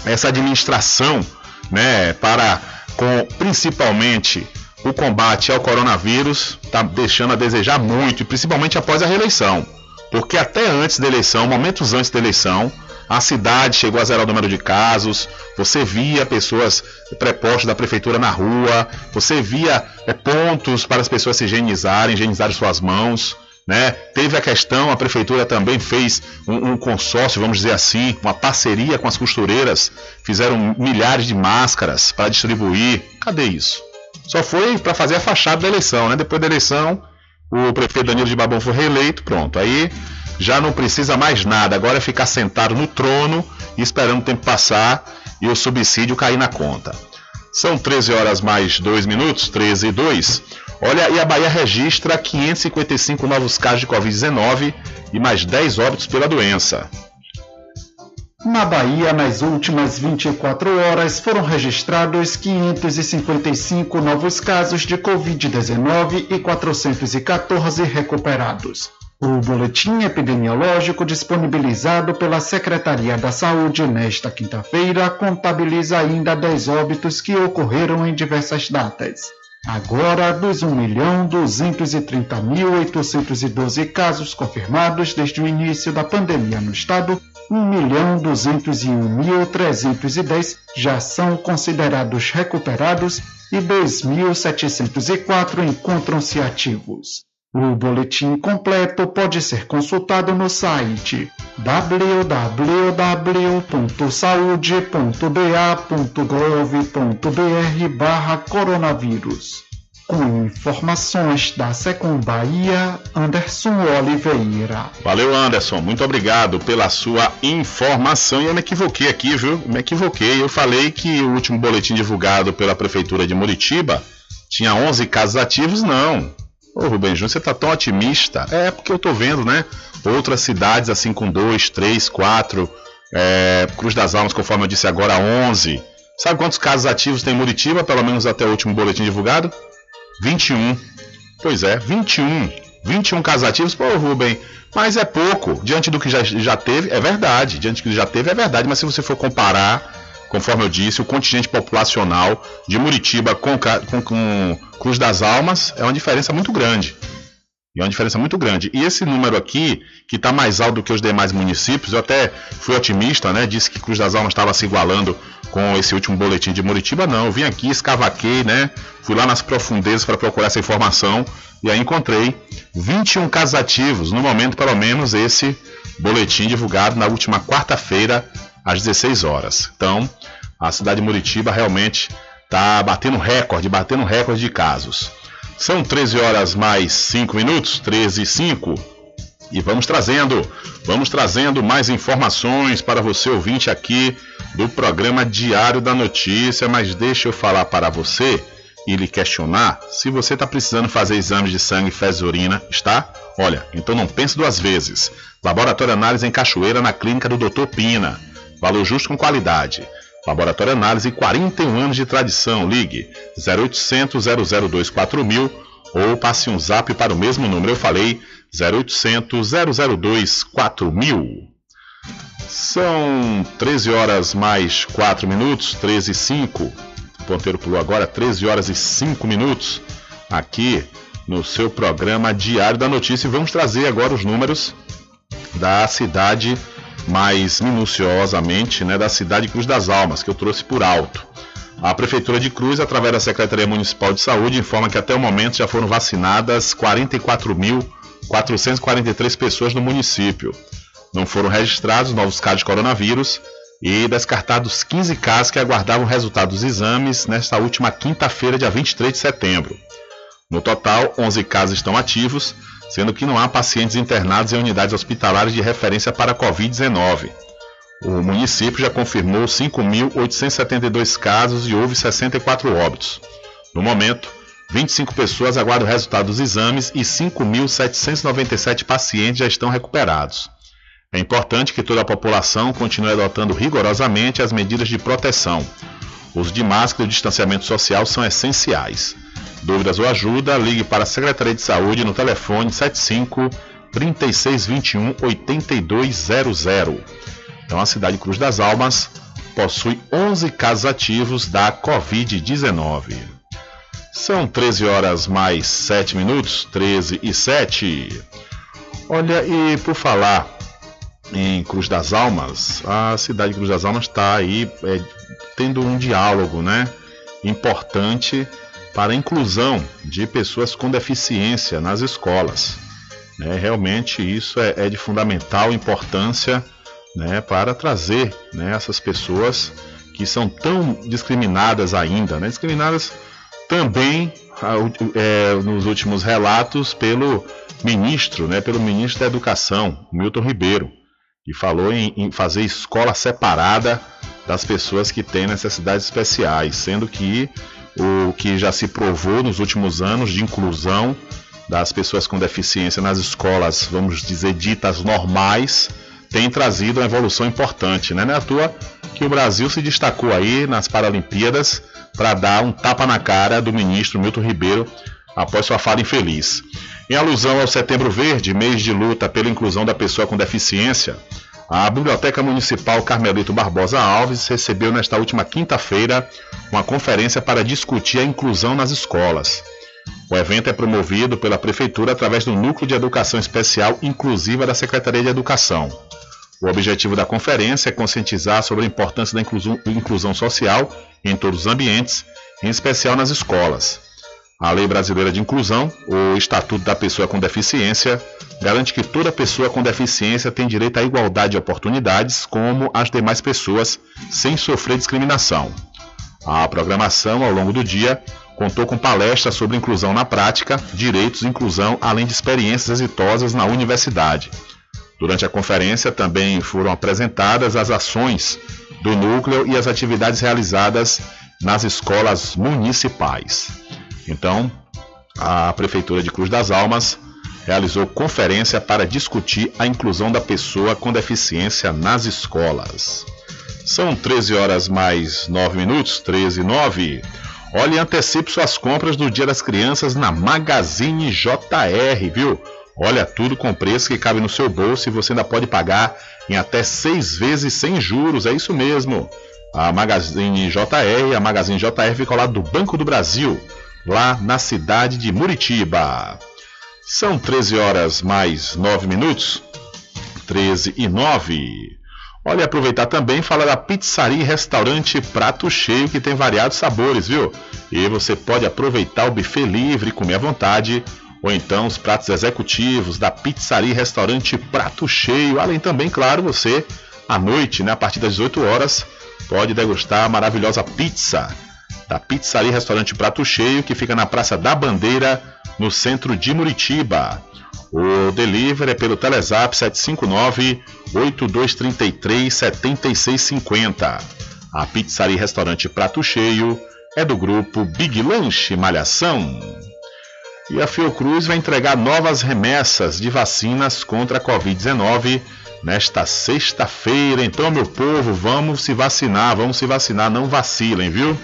essa administração, né, para com principalmente o combate ao coronavírus, está deixando a desejar muito, principalmente após a reeleição. Porque até antes da eleição, momentos antes da eleição, a cidade chegou a zerar o número de casos, você via pessoas prepostas da prefeitura na rua, você via é, pontos para as pessoas se higienizarem, higienizarem suas mãos. Né? Teve a questão, a prefeitura também fez um, um, consórcio, vamos dizer assim, uma parceria com as costureiras, fizeram milhares de máscaras para distribuir. Cadê isso? Só foi para fazer a fachada da eleição, né? Depois da eleição, o prefeito Danilo de Babão foi reeleito, pronto. Aí já não precisa mais nada, agora é ficar sentado no trono esperando o tempo passar e o subsídio cair na conta. São 13 horas mais 2 minutos, 13 e 2. Olha, e a Bahia registra 555 novos casos de Covid-19 e mais 10 óbitos pela doença. Na Bahia, nas últimas 24 horas, foram registrados 555 novos casos de Covid-19 e 414 recuperados. O boletim epidemiológico disponibilizado pela Secretaria da Saúde nesta quinta-feira contabiliza ainda 10 óbitos que ocorreram em diversas datas. Agora, dos 1.230.812 casos confirmados desde o início da pandemia no estado, 1.201.310 já são considerados recuperados e 2.704 encontram-se ativos. O boletim completo pode ser consultado no site www.saude.ba.gov.br coronavírus. Com informações da Secom Bahia, Anderson Oliveira. Valeu, Anderson. Muito obrigado pela sua informação. E eu me equivoquei aqui, viu? Me equivoquei. Eu falei que o último boletim divulgado pela Prefeitura de Muritiba tinha 11 casos ativos. Não. Ô Rubem Júnior, você tá tão otimista? É porque eu tô vendo, né? Outras cidades assim com dois, três, quatro, é, Cruz das Almas, conforme eu disse agora, 11. Sabe quantos casos ativos tem em Muritiba, pelo menos até o último boletim divulgado? 21. Pois é, 21. 21 casos ativos, pô, Rubem, mas é pouco. Diante do que já, já teve, é verdade. Diante do que já teve, é verdade. Mas se você for comparar conforme eu disse, o contingente populacional de Muritiba com, com, com Cruz das Almas é uma diferença muito grande. É uma diferença muito grande. E esse número aqui, que está mais alto do que os demais municípios, eu até fui otimista, né? Disse que Cruz das Almas estava se igualando com esse último boletim de Muritiba. Não, eu vim aqui, escavaquei, né? Fui lá nas profundezas para procurar essa informação e aí encontrei 21 casos ativos, no momento, pelo menos, esse boletim divulgado na última quarta-feira, às 16 horas. Então, a cidade de Muritiba realmente está batendo recorde, batendo recorde de casos. São 13 horas mais 5 minutos, 13 e 5. E vamos trazendo, vamos trazendo mais informações para você ouvinte aqui do programa Diário da Notícia, mas deixa eu falar para você e lhe questionar se você está precisando fazer exames de sangue, fezes e urina, está? Olha, então não pense duas vezes. Laboratório Análise em Cachoeira, na clínica do Dr. Pina. Valor justo com qualidade. Laboratório Análise, 41 anos de tradição. Ligue 0800 002 4000 ou passe um zap para o mesmo número. Eu falei 0800 002 4000. São 13 horas mais 4 minutos, 13 e 5. O ponteiro pulou agora, 13 horas e 5 minutos. Aqui no seu programa Diário da Notícia. E vamos trazer agora os números da cidade mais minuciosamente né, da cidade de Cruz das Almas, que eu trouxe por alto. A Prefeitura de Cruz, através da Secretaria Municipal de Saúde, informa que até o momento já foram vacinadas 44.443 pessoas no município. Não foram registrados novos casos de coronavírus e descartados 15 casos que aguardavam resultado dos exames nesta última quinta-feira, dia 23 de setembro. No total, 11 casos estão ativos, sendo que não há pacientes internados em unidades hospitalares de referência para a Covid-19. O município já confirmou 5.872 casos e houve 64 óbitos. No momento, 25 pessoas aguardam o resultado dos exames e 5.797 pacientes já estão recuperados. É importante que toda a população continue adotando rigorosamente as medidas de proteção. O uso de máscara e distanciamento social são essenciais. Dúvidas ou ajuda, ligue para a Secretaria de Saúde no telefone 75 3621 8200. Então, a cidade Cruz das Almas possui 11 casos ativos da Covid-19. São 13 horas mais 7 minutos, 13 e 7. Olha, e por falar em Cruz das Almas, a cidade de Cruz das Almas está aí é, tendo um diálogo, né, importante para a inclusão de pessoas com deficiência nas escolas. Né? Realmente isso é, é, de fundamental importância né, para trazer né, essas pessoas que são tão discriminadas ainda, né? discriminadas também é, nos últimos relatos pelo ministro, né, pelo ministro da Educação, Milton Ribeiro, que falou em, em fazer escola separada das pessoas que têm necessidades especiais, sendo que o que já se provou nos últimos anos de inclusão das pessoas com deficiência nas escolas, vamos dizer, ditas normais, tem trazido uma evolução importante, né? Não é à toa que o Brasil se destacou aí nas Paralimpíadas para dar um tapa na cara do ministro Milton Ribeiro após sua fala infeliz. Em alusão ao Setembro Verde, mês de luta pela inclusão da pessoa com deficiência, a Biblioteca Municipal Carmelito Barbosa Alves recebeu nesta última quinta-feira uma conferência para discutir a inclusão nas escolas. O evento é promovido pela Prefeitura através do Núcleo de Educação Especial Inclusiva da Secretaria de Educação. O objetivo da conferência é conscientizar sobre a importância da inclusão, inclusão social em todos os ambientes, em especial nas escolas. A Lei Brasileira de Inclusão, o Estatuto da Pessoa com Deficiência, garante que toda pessoa com deficiência tem direito à igualdade de oportunidades como as demais pessoas, sem sofrer discriminação. A programação ao longo do dia contou com palestras sobre inclusão na prática, direitos e inclusão, além de experiências exitosas na universidade. Durante a conferência também foram apresentadas as ações do núcleo e as atividades realizadas nas escolas municipais. Então, a Prefeitura de Cruz das Almas realizou conferência para discutir a inclusão da pessoa com deficiência nas escolas. São 13 horas mais 9 minutos, 13 e 9. Olhe e antecipe suas compras do Dia das Crianças na Magazine JR, viu? Olha tudo com preço que cabe no seu bolso e você ainda pode pagar em até seis vezes sem juros, é isso mesmo. A Magazine JR, a Magazine JR fica ao lado do Banco do Brasil lá na cidade de Muritiba. São 13 horas mais 9 minutos. 13 e 9. Olha, aproveitar também falar da pizzaria e restaurante Prato Cheio, que tem variados sabores, viu? E você pode aproveitar o buffet livre comer à vontade, ou então os pratos executivos da pizzaria e restaurante Prato Cheio. Além também, claro, você, à noite, né, a partir das 18 horas, pode degustar a maravilhosa pizza da Pizzaria Restaurante Prato Cheio, que fica na Praça da Bandeira, no centro de Muritiba. O delivery é pelo Telezap 759-8233-7650. A Pizzaria Restaurante Prato Cheio é do grupo Big Lanche Malhação. E a Fiocruz vai entregar novas remessas de vacinas contra a Covid-19 nesta sexta-feira. Então, meu povo, vamos se vacinar, vamos se vacinar, não vacilem, viu?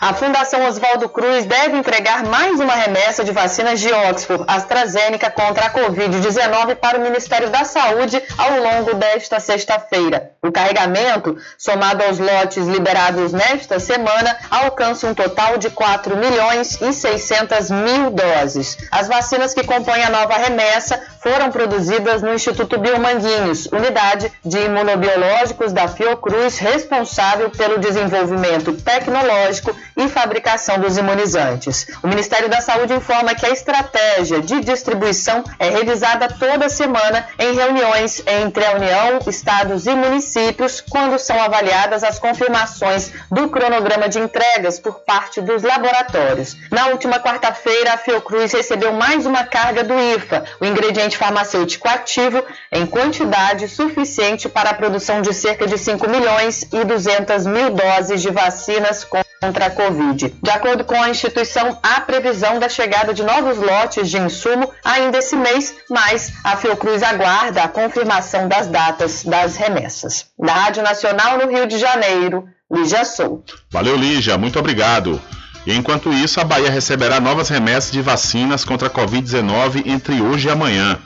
A Fundação Oswaldo Cruz deve entregar mais uma remessa de vacinas de Oxford AstraZeneca contra a Covid-19 para o Ministério da Saúde ao longo desta sexta-feira. O carregamento, somado aos lotes liberados nesta semana, alcança um total de 4 milhões e 600 mil doses. As vacinas que compõem a nova remessa foram produzidas no Instituto Biomanguinhos, unidade de imunobiológicos da Fiocruz, responsável pelo desenvolvimento tecnológico e fabricação dos imunizantes. O Ministério da Saúde informa que a estratégia de distribuição é revisada toda semana em reuniões entre a União, estados e municípios, quando são avaliadas as confirmações do cronograma de entregas por parte dos laboratórios. Na última quarta-feira, a Fiocruz recebeu mais uma carga do IFA, o ingrediente farmacêutico ativo, em quantidade suficiente para a produção de cerca de 5 milhões e 200 mil doses de vacinas contra a Covid. De acordo com a instituição, há previsão da chegada de novos lotes de insumo ainda esse mês, mas a Fiocruz aguarda a confirmação das datas das remessas. Da Rádio Nacional no Rio de Janeiro, Lígia Souto. Valeu, Lígia, muito obrigado. Enquanto isso, a Bahia receberá novas remessas de vacinas contra a Covid-19 entre hoje e amanhã.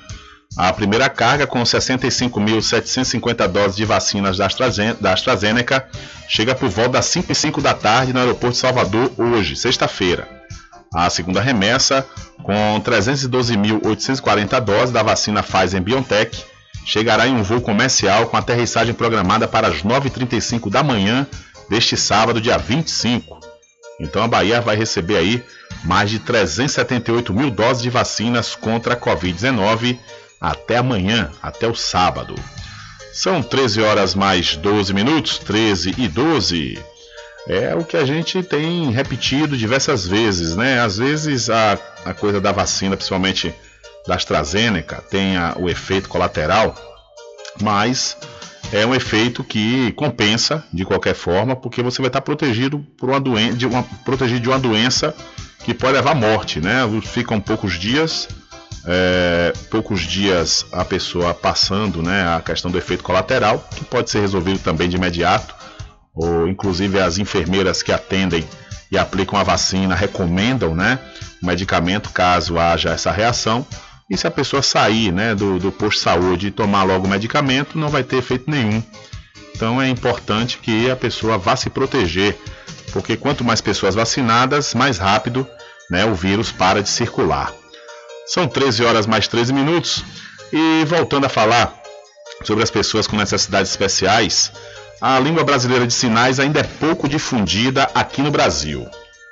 A primeira carga, com 65.750 doses de vacinas da AstraZeneca, chega por volta das 5 e 5 da tarde no aeroporto de Salvador, hoje, sexta-feira. A segunda remessa, com 312.840 doses da vacina Pfizer-BioNTech, chegará em um voo comercial com aterrissagem programada para as 9h35 da manhã deste sábado, dia 25. Então a Bahia vai receber aí mais de 378 mil doses de vacinas contra a Covid-19 até amanhã, até o sábado. São 13 horas mais 12 minutos, 13 e 12. É o que a gente tem repetido diversas vezes, né? Às vezes a, a coisa da vacina, principalmente da AstraZeneca, tem a, o efeito colateral, mas é um efeito que compensa de qualquer forma, porque você vai estar protegido por uma doença, de uma, protegido de uma doença que pode levar à morte, né? Ficam poucos dias, é, poucos dias a pessoa passando, né? A questão do efeito colateral, que pode ser resolvido também de imediato, ou inclusive as enfermeiras que atendem e aplicam a vacina recomendam, né? O medicamento caso haja essa reação. E se a pessoa sair né, do, do posto de saúde e tomar logo o medicamento, não vai ter efeito nenhum. Então é importante que a pessoa vá se proteger, porque quanto mais pessoas vacinadas, mais rápido né, o vírus para de circular. São 13 horas mais 13 minutos. E voltando a falar sobre as pessoas com necessidades especiais, a língua brasileira de sinais ainda é pouco difundida aqui no Brasil.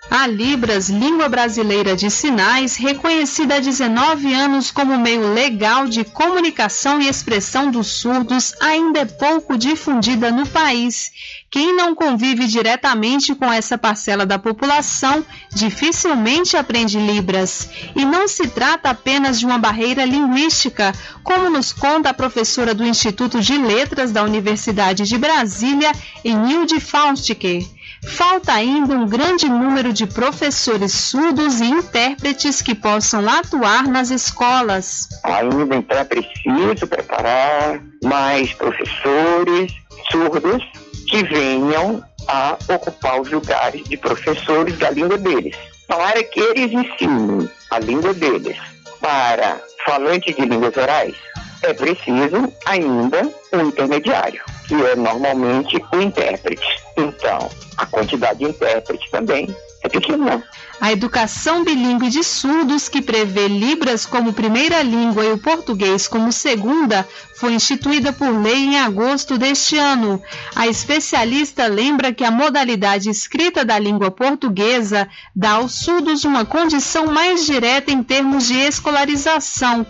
A Libras, língua brasileira de sinais, reconhecida há 19 anos como meio legal de comunicação e expressão dos surdos, ainda é pouco difundida no país. Quem não convive diretamente com essa parcela da população dificilmente aprende Libras. E não se trata apenas de uma barreira linguística, como nos conta a professora do Instituto de Letras da Universidade de Brasília, Enilde Faustiker. Falta ainda um grande número de professores surdos e intérpretes que possam atuar nas escolas. Ainda então é preciso preparar mais professores surdos que venham a ocupar os lugares de professores da língua deles, para que eles ensinem a língua deles para falantes de línguas orais. É preciso ainda um intermediário, que é normalmente o intérprete. Então, a quantidade de intérpretes também é pequena. A educação bilíngue de surdos, que prevê Libras como primeira língua e o português como segunda, foi instituída por lei em agosto deste ano. A especialista lembra que a modalidade escrita da língua portuguesa dá aos surdos uma condição mais direta em termos de escolarização.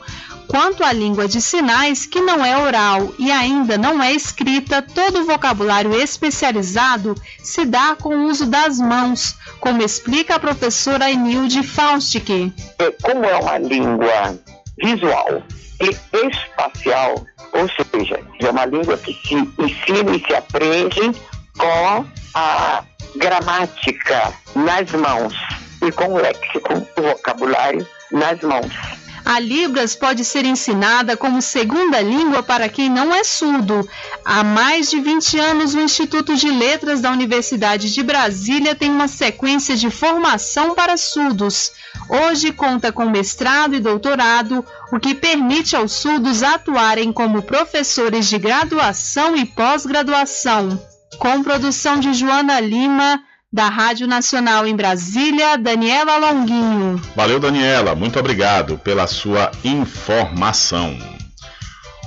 Quanto à língua de sinais, que não é oral e ainda não é escrita, todo o vocabulário especializado se dá com o uso das mãos, como explica a professora Enilde Faustic. É, como é uma língua visual e espacial, ou seja, é uma língua que se ensina e se aprende com a gramática nas mãos e com o léxico, o vocabulário nas mãos. A Libras pode ser ensinada como segunda língua para quem não é surdo. Há mais de 20 anos, o Instituto de Letras da Universidade de Brasília tem uma sequência de formação para surdos. Hoje conta com mestrado e doutorado, o que permite aos surdos atuarem como professores de graduação e pós-graduação. Com produção de Joana Lima, Da Rádio Nacional em Brasília, Daniela Longuinho. Valeu, Daniela. Muito obrigado pela sua informação.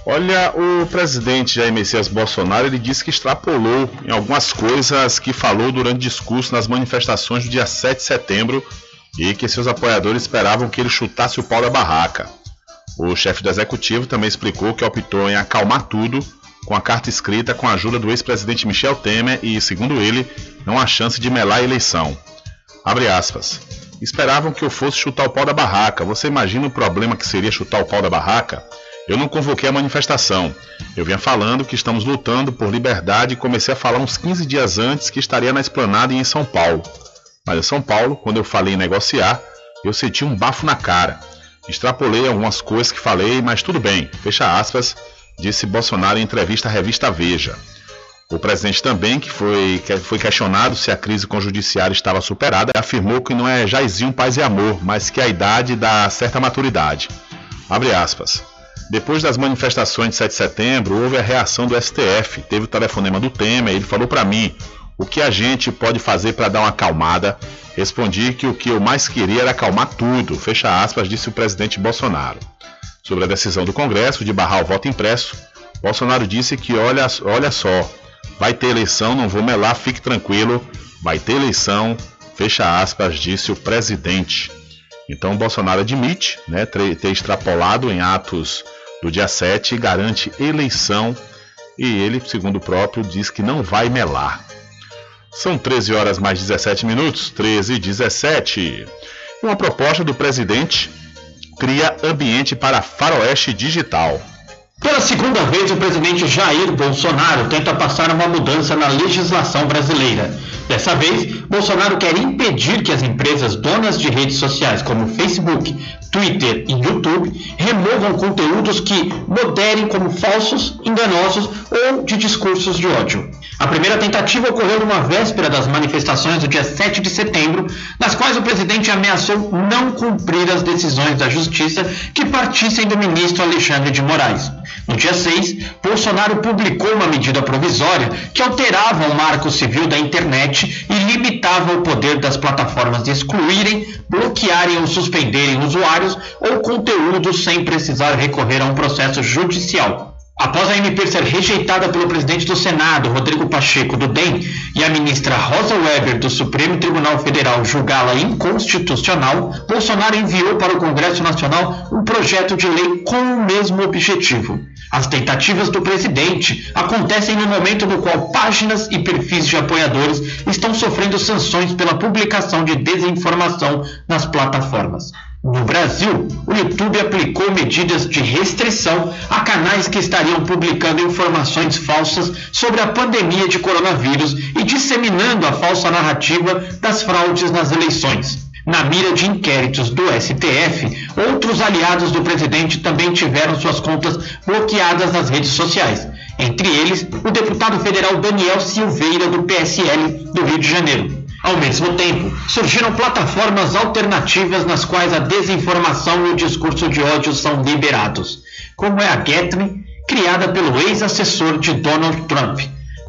Olha, o presidente Jair Messias Bolsonaro ele disse que extrapolou em algumas coisas que falou durante discurso nas manifestações do dia 7 de setembro e que seus apoiadores esperavam que ele chutasse o pau da barraca. O chefe do executivo também explicou que optou em acalmar tudo com a carta escrita com a ajuda do ex-presidente Michel Temer e, segundo ele, não há chance de melar a eleição. Abre aspas. Esperavam que eu fosse chutar o pau da barraca. Você imagina o problema que seria chutar o pau da barraca? Eu não convoquei a manifestação. Eu vinha falando que estamos lutando por liberdade e comecei a falar uns 15 dias antes que estaria na esplanada em São Paulo. Mas em São Paulo, quando eu falei em negociar, eu senti um bafo na cara. Extrapolei algumas coisas que falei, mas tudo bem. Fecha aspas, disse Bolsonaro em entrevista à revista Veja. O presidente também, que foi, que foi questionado se a crise com o judiciário estava superada, afirmou que não é Jairzinho paz e amor, mas que a idade dá certa maturidade. Abre aspas. Depois das manifestações de 7 de setembro, houve a reação do STF. Teve o telefonema do Temer, ele falou para mim o que a gente pode fazer para dar uma acalmada. Respondi que o que eu mais queria era acalmar tudo, fecha aspas, disse o presidente Bolsonaro. Sobre a decisão do Congresso de barrar o voto impresso, Bolsonaro disse que olha, olha só, vai ter eleição, não vou melar, fique tranquilo, vai ter eleição, fecha aspas, disse o presidente. Então Bolsonaro admite né, ter extrapolado em atos do dia 7 garante eleição e ele, segundo o próprio, diz que não vai melar. São 13 horas mais 17 minutos, 13 e 17. Uma proposta do presidente cria ambiente para faroeste digital. Pela segunda vez, o presidente Jair Bolsonaro tenta passar uma mudança na legislação brasileira. Dessa vez, Bolsonaro quer impedir que as empresas donas de redes sociais como Facebook, Twitter e YouTube removam conteúdos que moderem como falsos, enganosos ou de discursos de ódio. A primeira tentativa ocorreu numa véspera das manifestações do dia 7 de setembro, nas quais o presidente ameaçou não cumprir as decisões da justiça que partissem do ministro Alexandre de Moraes. No dia 6, Bolsonaro publicou uma medida provisória que alterava o marco civil da internet e limitava o poder das plataformas de excluírem, bloquearem ou suspenderem usuários ou conteúdos sem precisar recorrer a um processo judicial. Após a MP ser rejeitada pelo presidente do Senado, Rodrigo Pacheco, do DEM, e a ministra Rosa Weber, do Supremo Tribunal Federal, julgá-la inconstitucional, Bolsonaro enviou para o Congresso Nacional um projeto de lei com o mesmo objetivo. As tentativas do presidente acontecem no momento no qual páginas e perfis de apoiadores estão sofrendo sanções pela publicação de desinformação nas plataformas. No Brasil, o YouTube aplicou medidas de restrição a canais que estariam publicando informações falsas sobre a pandemia de coronavírus e disseminando a falsa narrativa das fraudes nas eleições. Na mira de inquéritos do STF, outros aliados do presidente também tiveram suas contas bloqueadas nas redes sociais. Entre eles, o deputado federal Daniel Silveira, do PSL do Rio de Janeiro. Ao mesmo tempo, surgiram plataformas alternativas nas quais a desinformação e o discurso de ódio são liberados, como é a Getme, criada pelo ex-assessor de Donald Trump.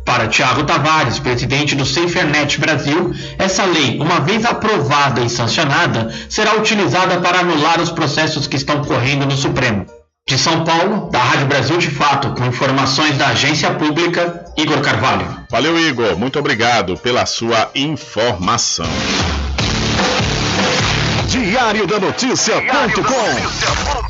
Para Tiago Tavares, presidente do SaferNet Brasil, essa lei, uma vez aprovada e sancionada, será utilizada para anular os processos que estão correndo no Supremo. De São Paulo, da Rádio Brasil de Fato, com informações da agência pública, Igor Carvalho. Valeu, Igor. Muito obrigado pela sua informação. Diário da Notícia.com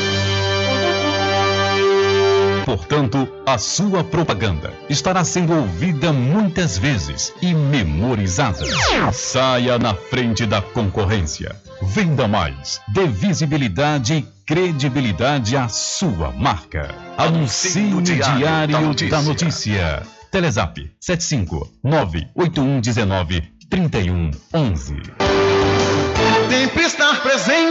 Portanto, a sua propaganda estará sendo ouvida muitas vezes e memorizada. Saia na frente da concorrência. Venda mais. Dê visibilidade e credibilidade à sua marca. Anuncie no Diário da Notícia. Da notícia. Telezap 75 98119 3111. Sempre estar presente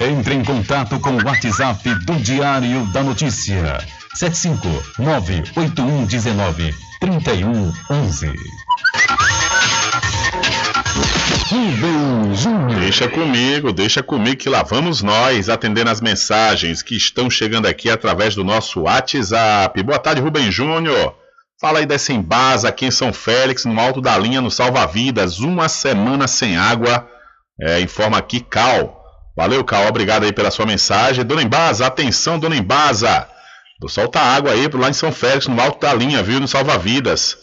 Entre em contato com o WhatsApp do Diário da Notícia. 759-8119-3111. Deixa comigo, deixa comigo que lá vamos nós atendendo as mensagens que estão chegando aqui através do nosso WhatsApp. Boa tarde, Rubem Júnior. Fala aí dessa embasa aqui em São Félix, no alto da linha, no Salva Vidas. Uma semana sem água. É, informa aqui Cal. Valeu, Cal. Obrigado aí pela sua mensagem. Dona Embasa, atenção, Dona Embasa. Solta água aí lá em São Félix, no alto da linha, viu? No Salva-Vidas.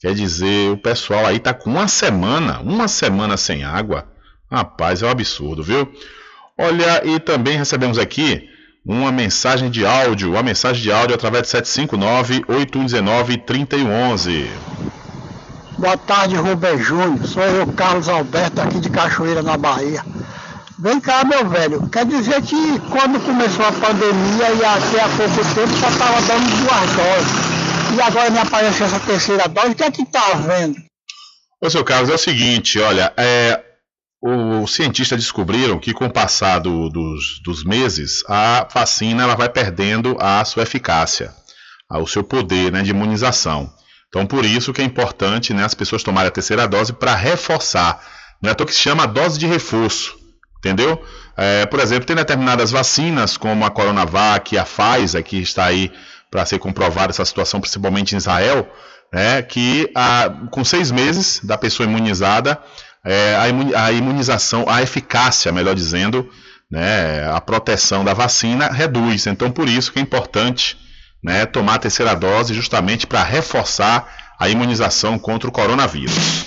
Quer dizer, o pessoal aí tá com uma semana, uma semana sem água. Rapaz, é um absurdo, viu? Olha, e também recebemos aqui uma mensagem de áudio, uma mensagem de áudio através de 759-8119-3111. Boa tarde, Rubem Júnior. Sou eu, Carlos Alberto, aqui de Cachoeira, na Bahia. Vem cá, meu velho. Quer dizer que quando começou a pandemia e até há pouco tempo só estava dando duas doses. E agora me apareceu essa terceira dose. O que é que está havendo? Ô, seu Carlos, é o seguinte, olha, é, os cientistas descobriram que com o passar do, dos, dos meses, a vacina ela vai perdendo a sua eficácia, o seu poder né, de imunização. Então, por isso que é importante né, as pessoas tomarem a terceira dose para reforçar. Não é que se chama dose de reforço, entendeu? É, por exemplo, tem determinadas vacinas, como a Coronavac, a Pfizer, que está aí para ser comprovada essa situação, principalmente em Israel, né, que a, com seis meses da pessoa imunizada, é, a, imunização, a eficácia, melhor dizendo, né, a proteção da vacina reduz. Então, por isso que é importante né, tomar a terceira dose justamente para reforçar a imunização contra o coronavírus.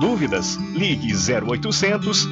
Dúvidas? Ligue 0800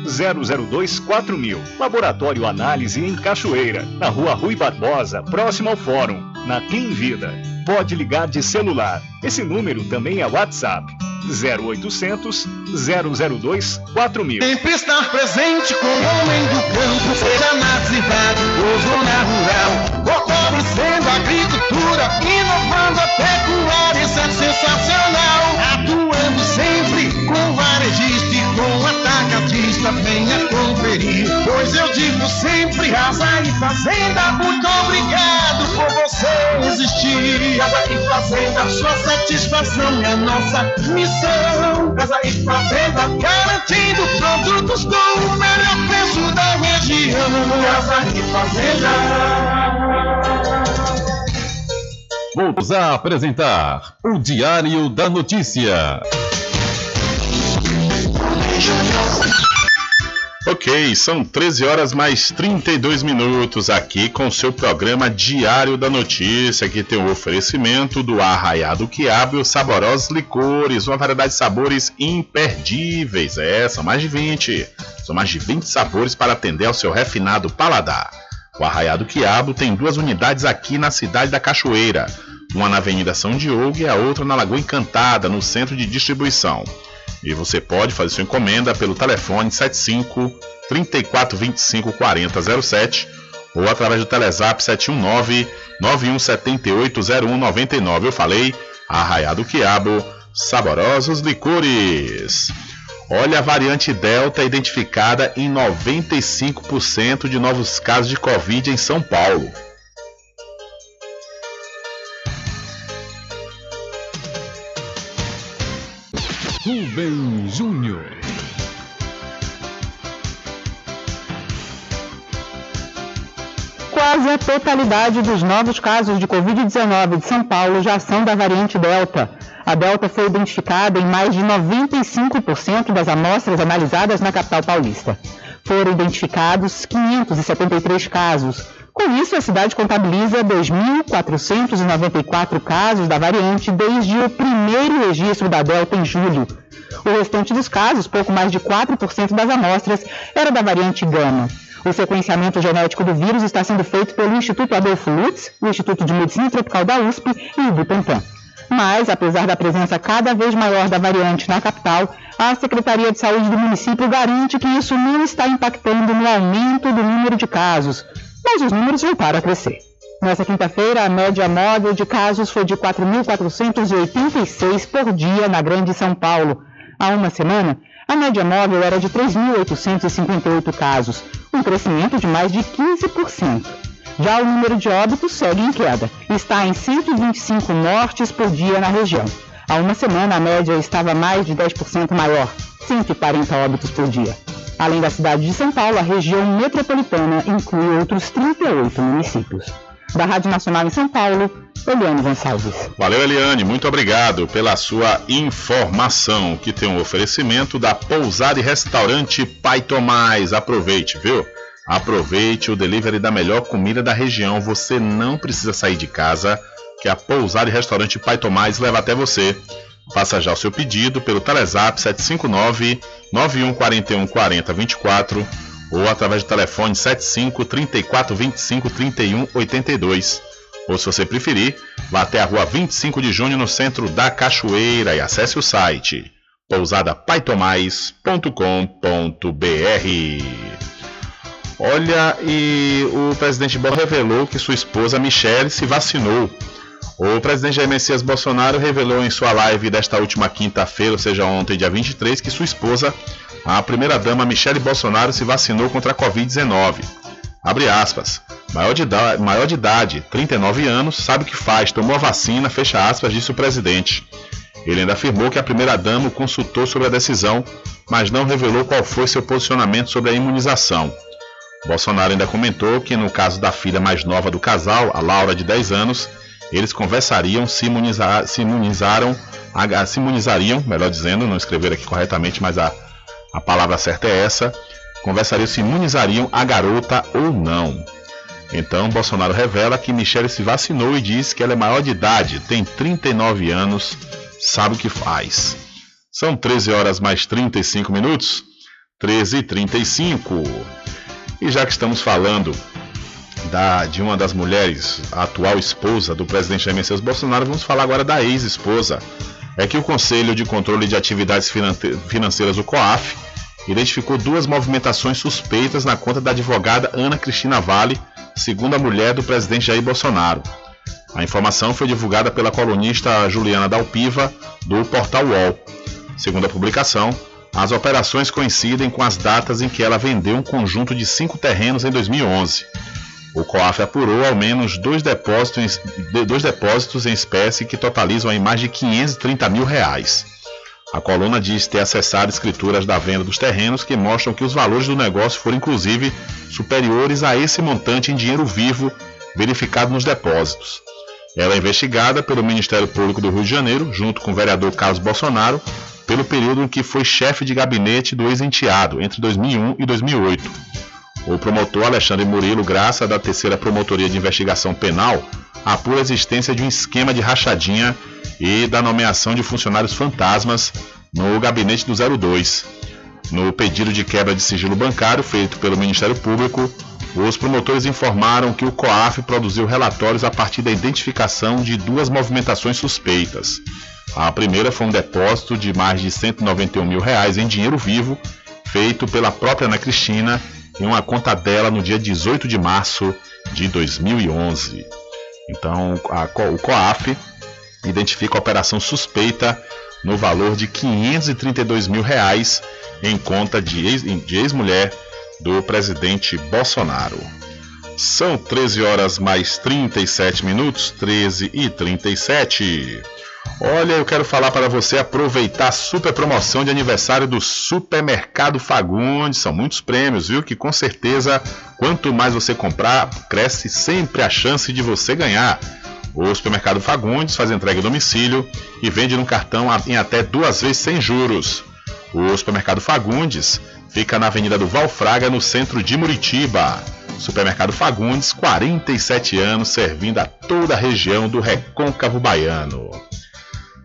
002 4000. Laboratório Análise em Cachoeira, na Rua Rui Barbosa, próximo ao Fórum, na Clean Vida. Pode ligar de celular. Esse número também é WhatsApp. 0800 002 4000. Sempre estar presente com o homem do campo, seja na cidade ou zona rural. Fortalecendo a agricultura, inovando a pecuária, isso é sensacional. Atuando sempre com varejista e com atacadista, venha conferir. Pois eu digo sempre, casa e fazenda, muito obrigado por você existir. Casa e fazenda, sua satisfação é nossa missão. Casa e fazenda, garantindo produtos com o melhor preço da região. Casa e fazenda. Voltamos a apresentar o Diário da Notícia. Ok, são 13 horas mais 32 minutos aqui com seu programa Diário da Notícia, que tem o oferecimento do Arraiado Quiabo e os saborosos licores, uma variedade de sabores imperdíveis. É, são mais de 20. São mais de 20 sabores para atender ao seu refinado paladar. O Arraiado Quiabo tem duas unidades aqui na cidade da Cachoeira, uma na Avenida São Diogo e a outra na Lagoa Encantada, no centro de distribuição. E você pode fazer sua encomenda pelo telefone 75 3425 4007 ou através do Telezap 719 9178 0199. Eu falei, Arraiado Quiabo, saborosos licores. Olha, a variante Delta é identificada em 95% de novos casos de Covid em São Paulo. Júnior. Quase a totalidade dos novos casos de Covid-19 de São Paulo já são da variante Delta. A Delta foi identificada em mais de 95% das amostras analisadas na capital paulista. Foram identificados 573 casos. Com isso, a cidade contabiliza 2.494 casos da variante desde o primeiro registro da Delta em julho. O restante dos casos, pouco mais de 4% das amostras, era da variante Gama. O sequenciamento genético do vírus está sendo feito pelo Instituto Adolfo Lutz, o Instituto de Medicina Tropical da USP e o Butantan. Mas, apesar da presença cada vez maior da variante na capital, a Secretaria de Saúde do município garante que isso não está impactando no aumento do número de casos, mas os números voltaram a crescer. Nessa quinta-feira, a média móvel de casos foi de 4.486 por dia na Grande São Paulo. Há uma semana, a média móvel era de 3.858 casos, um crescimento de mais de 15%. Já o número de óbitos segue em queda, está em 125 mortes por dia na região. Há uma semana, a média estava mais de 10% maior, 140 óbitos por dia. Além da cidade de São Paulo, a região metropolitana inclui outros 38 municípios. Da Rádio Nacional em São Paulo, Eliane Gonçalves. Valeu, Eliane, muito obrigado pela sua informação, que tem um oferecimento da Pousada e Restaurante Pai Tomás. Aproveite, viu? Aproveite o delivery da melhor comida da região. Você não precisa sair de casa, que a Pousada e Restaurante Pai Tomás leva até você. Faça já o seu pedido pelo Telezap 759 9141 4024 ou através do telefone 75 34 25 31 82. Ou se você preferir, vá até a rua 25 de junho no centro da Cachoeira e acesse o site pousadapaitomais.com.br. Olha, e o presidente Bolsonaro revelou que sua esposa Michele se vacinou. O presidente Jair Messias Bolsonaro revelou em sua live desta última quinta-feira, ou seja, ontem, dia 23, que sua esposa, a primeira-dama Michele Bolsonaro, se vacinou contra a Covid-19. Abre aspas. Maior de, idade, maior de idade, 39 anos, sabe o que faz, tomou a vacina, fecha aspas, disse o presidente. Ele ainda afirmou que a primeira-dama o consultou sobre a decisão, mas não revelou qual foi seu posicionamento sobre a imunização. Bolsonaro ainda comentou que no caso da filha mais nova do casal, a Laura de 10 anos, eles conversariam, se, imunizar, se imunizaram, se imunizariam, melhor dizendo, não escrever aqui corretamente, mas a, a palavra certa é essa, conversariam se imunizariam a garota ou não. Então, Bolsonaro revela que Michele se vacinou e diz que ela é maior de idade, tem 39 anos, sabe o que faz. São 13 horas mais 35 minutos. 13 e 35. E já que estamos falando da, de uma das mulheres, a atual esposa do presidente Jair Messias Bolsonaro, vamos falar agora da ex-esposa. É que o Conselho de Controle de Atividades Financeiras, o COAF, identificou duas movimentações suspeitas na conta da advogada Ana Cristina Vale, segunda mulher do presidente Jair Bolsonaro. A informação foi divulgada pela colunista Juliana Dalpiva, do portal UOL. Segundo a publicação, as operações coincidem com as datas em que ela vendeu um conjunto de cinco terrenos em 2011. O COAF apurou ao menos dois depósitos, dois depósitos em espécie que totalizam aí mais de 530 mil reais. A coluna diz ter acessado escrituras da venda dos terrenos que mostram que os valores do negócio foram inclusive superiores a esse montante em dinheiro vivo verificado nos depósitos. Ela é investigada pelo Ministério Público do Rio de Janeiro, junto com o vereador Carlos Bolsonaro, pelo período em que foi chefe de gabinete do ex-enteado, entre 2001 e 2008. O promotor Alexandre Murilo Graça, da terceira Promotoria de Investigação Penal, apura a existência de um esquema de rachadinha e da nomeação de funcionários fantasmas no gabinete do 02. No pedido de quebra de sigilo bancário feito pelo Ministério Público, os promotores informaram que o COAF produziu relatórios a partir da identificação de duas movimentações suspeitas. A primeira foi um depósito de mais de 191 mil reais em dinheiro vivo, feito pela própria Ana Cristina em uma conta dela no dia 18 de março de 2011. Então, a, o COAF identifica a operação suspeita no valor de 532 mil reais em conta de ex-mulher do presidente Bolsonaro. São 13 horas mais 37 minutos, 13 e 37. Olha, eu quero falar para você aproveitar a super promoção de aniversário do Supermercado Fagundes. São muitos prêmios, viu? Que com certeza, quanto mais você comprar, cresce sempre a chance de você ganhar. O Supermercado Fagundes faz entrega em domicílio e vende no cartão em até duas vezes sem juros. O Supermercado Fagundes fica na Avenida do Valfraga, no centro de Muritiba. Supermercado Fagundes, 47 anos, servindo a toda a região do Recôncavo Baiano.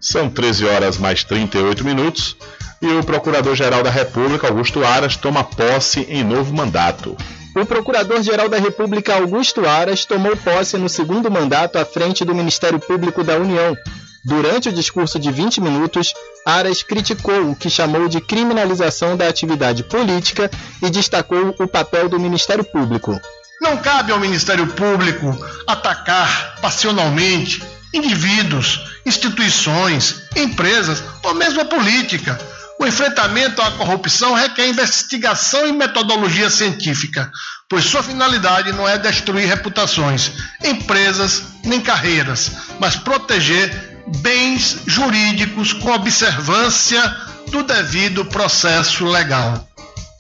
São 13 horas mais 38 minutos e o Procurador-Geral da República, Augusto Aras, toma posse em novo mandato. O Procurador-Geral da República Augusto Aras tomou posse no segundo mandato à frente do Ministério Público da União. Durante o discurso de 20 minutos, Aras criticou o que chamou de criminalização da atividade política e destacou o papel do Ministério Público. Não cabe ao Ministério Público atacar passionalmente indivíduos, instituições, empresas ou mesmo a política o enfrentamento à corrupção requer investigação e metodologia científica, pois sua finalidade não é destruir reputações, empresas nem carreiras, mas proteger bens jurídicos com observância do devido processo legal.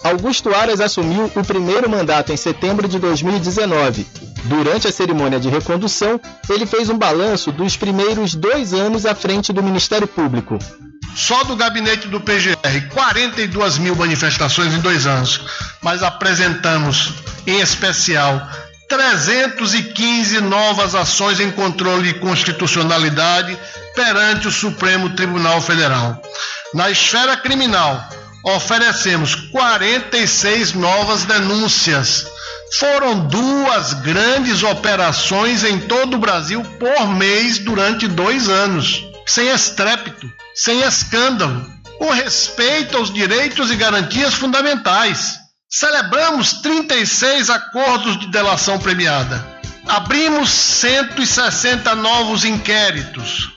Augusto Aras assumiu o primeiro mandato em setembro de 2019. Durante a cerimônia de recondução, ele fez um balanço dos primeiros dois anos à frente do Ministério Público. Só do gabinete do PGR, 42 mil manifestações em dois anos, mas apresentamos, em especial, 315 novas ações em controle de constitucionalidade perante o Supremo Tribunal Federal. Na esfera criminal, oferecemos 46 novas denúncias. Foram duas grandes operações em todo o Brasil por mês durante dois anos, sem estrépito sem escândalo, com respeito aos direitos e garantias fundamentais. Celebramos 36 acordos de delação premiada. Abrimos 160 novos inquéritos.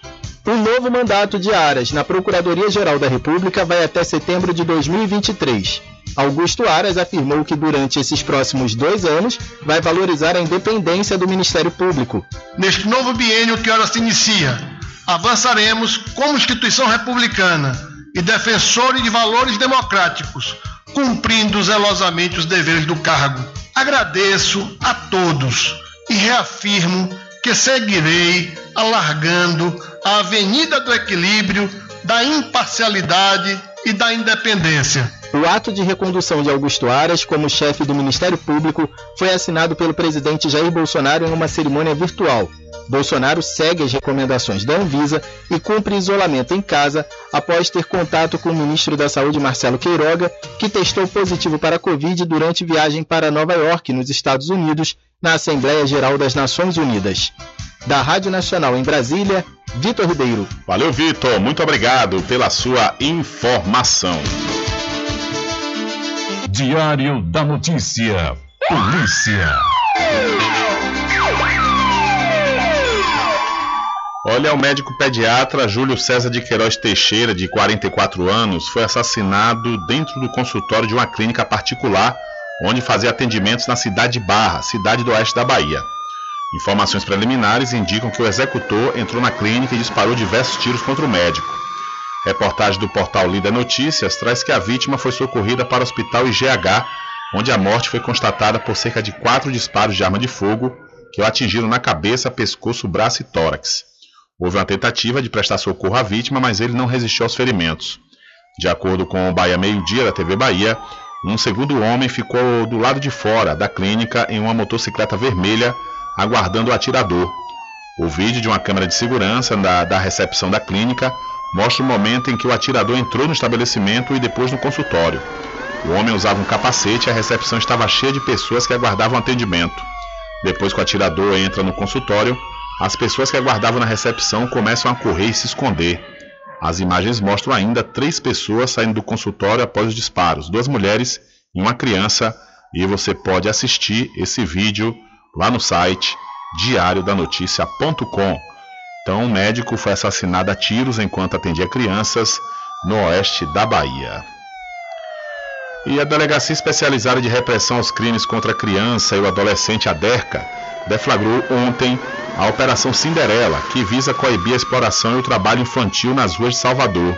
O novo mandato de Aras na Procuradoria-Geral da República vai até setembro de 2023. Augusto Aras afirmou que durante esses próximos dois anos vai valorizar a independência do Ministério Público. Neste novo biênio que ora se inicia, avançaremos como instituição republicana e defensores de valores democráticos, cumprindo zelosamente os deveres do cargo. Agradeço a todos e reafirmo que seguirei alargando a avenida do equilíbrio, da imparcialidade e da independência O ato de recondução de Augusto Aras como chefe do Ministério Público foi assinado pelo presidente Jair Bolsonaro em uma cerimônia virtual. Bolsonaro segue as recomendações da Anvisa e cumpre isolamento em casa após ter contato com o ministro da Saúde Marcelo Queiroga, que testou positivo para a Covid durante viagem para Nova York, nos Estados Unidos, na Assembleia Geral das Nações Unidas. Da Rádio Nacional em Brasília, Vitor Ribeiro. Valeu, Vitor. Muito obrigado pela sua informação. Diário da Notícia. Polícia. Olha, o médico pediatra Júlio César de Queiroz Teixeira, de 44 anos, foi assassinado dentro do consultório de uma clínica particular, onde fazia atendimentos na cidade de Barra, cidade do oeste da Bahia. Informações preliminares indicam que o executor entrou na clínica e disparou diversos tiros contra o médico. Reportagem do portal Lida Notícias traz que a vítima foi socorrida para o hospital IGH, onde a morte foi constatada por cerca de quatro disparos de arma de fogo que o atingiram na cabeça, pescoço, braço e tórax. Houve uma tentativa de prestar socorro à vítima, mas ele não resistiu aos ferimentos. De acordo com o Bahia Meio Dia da TV Bahia, um segundo homem ficou do lado de fora da clínica em uma motocicleta vermelha, aguardando o atirador. O vídeo de uma câmera de segurança da, da recepção da clínica mostra o momento em que o atirador entrou no estabelecimento e depois no consultório. O homem usava um capacete e a recepção estava cheia de pessoas que aguardavam atendimento. Depois que o atirador entra no consultório, as pessoas que aguardavam na recepção começam a correr e se esconder. As imagens mostram ainda três pessoas saindo do consultório após os disparos, duas mulheres e uma criança, e você pode assistir esse vídeo lá no site diariodanoticia.com. Então, um médico foi assassinado a tiros enquanto atendia crianças no oeste da Bahia. E a Delegacia Especializada de Repressão aos Crimes contra a Criança e o Adolescente, a DERCA, deflagrou ontem a Operação Cinderela, que visa coibir a exploração e o trabalho infantil nas ruas de Salvador.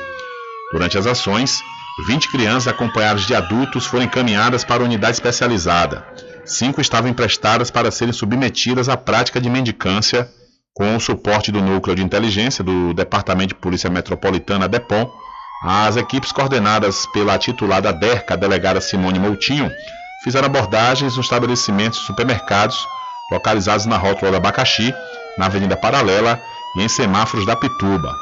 Durante as ações, 20 crianças acompanhadas de adultos foram encaminhadas para a unidade especializada. Cinco estavam emprestadas para serem submetidas à prática de mendicância, com o suporte do Núcleo de Inteligência do Departamento de Polícia Metropolitana, DEPOM. As equipes coordenadas pela titulada DERCA, a delegada Simone Moutinho, fizeram abordagens nos estabelecimentos supermercados localizados na rótula do Abacaxi, na Avenida Paralela e em semáforos da Pituba.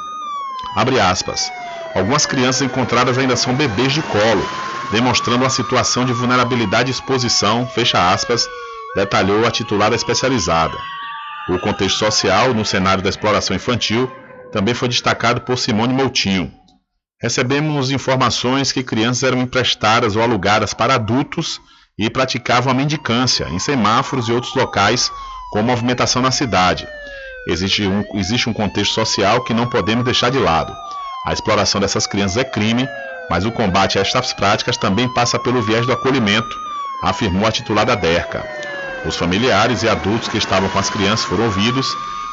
Abre aspas. Algumas crianças encontradas ainda são bebês de colo, demonstrando uma situação de vulnerabilidade e exposição, fecha aspas, detalhou a titulada especializada. O contexto social no cenário da exploração infantil também foi destacado por Simone Moutinho. Recebemos informações que crianças eram emprestadas ou alugadas para adultos e praticavam a mendicância em semáforos e outros locais com movimentação na cidade. Existe um, existe um contexto social que não podemos deixar de lado. A exploração dessas crianças é crime, mas o combate a estas práticas também passa pelo viés do acolhimento, afirmou a titulada DERCA. Os familiares e adultos que estavam com as crianças foram ouvidos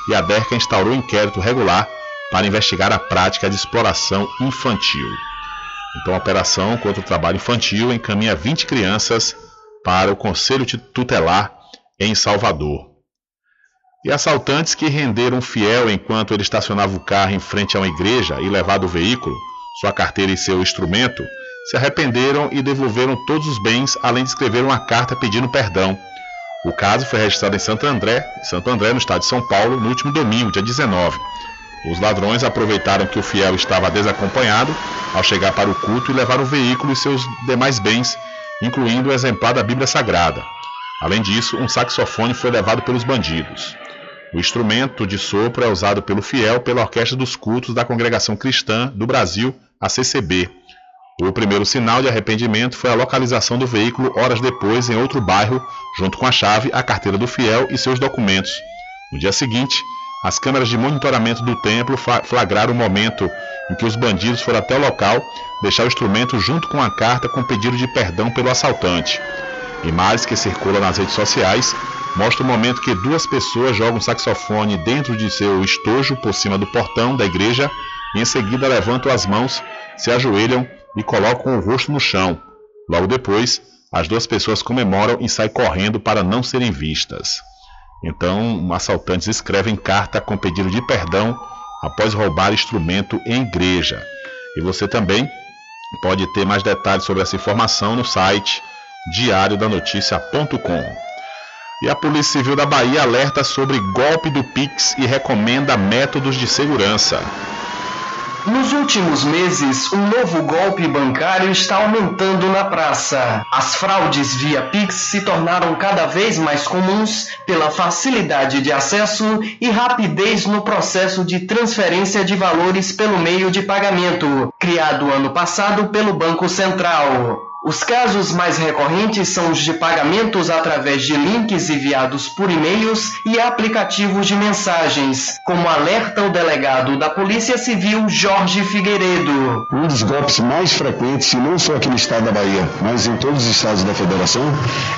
e a DERCA instaurou um inquérito regular para investigar a prática de exploração infantil. Então, a operação contra o trabalho infantil encaminha 20 crianças para o Conselho Tutelar em Salvador. E assaltantes que renderam um fiel enquanto ele estacionava o carro em frente a uma igreja e levado o veículo, sua carteira e seu instrumento, se arrependeram e devolveram todos os bens, além de escrever uma carta pedindo perdão. O caso foi registrado em Santo André, Santo André, no estado de São Paulo, no último domingo, dia 19. Os ladrões aproveitaram que o fiel estava desacompanhado ao chegar para o culto e levaram o veículo e seus demais bens, incluindo o exemplar da Bíblia Sagrada. Além disso, um saxofone foi levado pelos bandidos. O instrumento de sopro é usado pelo fiel pela Orquestra dos Cultos da Congregação Cristã do Brasil, a CCB. O primeiro sinal de arrependimento foi a localização do veículo horas depois em outro bairro, junto com a chave, a carteira do fiel e seus documentos. No dia seguinte, as câmeras de monitoramento do templo flagraram o momento em que os bandidos foram até o local deixar o instrumento junto com a carta com pedido de perdão pelo assaltante. Imagens que circulam nas redes sociais mostram o momento que duas pessoas jogam saxofone dentro de seu estojo por cima do portão da igreja e em seguida levantam as mãos, se ajoelham e colocam o rosto no chão. Logo depois, as duas pessoas comemoram e saem correndo para não serem vistas. Então, assaltantes escrevem carta com pedido de perdão após roubar instrumento em igreja. E você também Pode ter mais detalhes sobre essa informação no site diariodanoticia.com. E a Polícia Civil da Bahia alerta sobre golpe do Pix e recomenda métodos de segurança. Nos últimos meses, um novo golpe bancário está aumentando na praça. As fraudes via Pix se tornaram cada vez mais comuns pela facilidade de acesso e rapidez no processo de transferência de valores pelo meio de pagamento, criado ano passado pelo Banco Central. Os casos mais recorrentes são os de pagamentos através de links enviados por e-mails e aplicativos de mensagens, como alerta o delegado da Polícia Civil Jorge Figueiredo. Um dos golpes mais frequentes, não só aqui no estado da Bahia, mas em todos os estados da federação,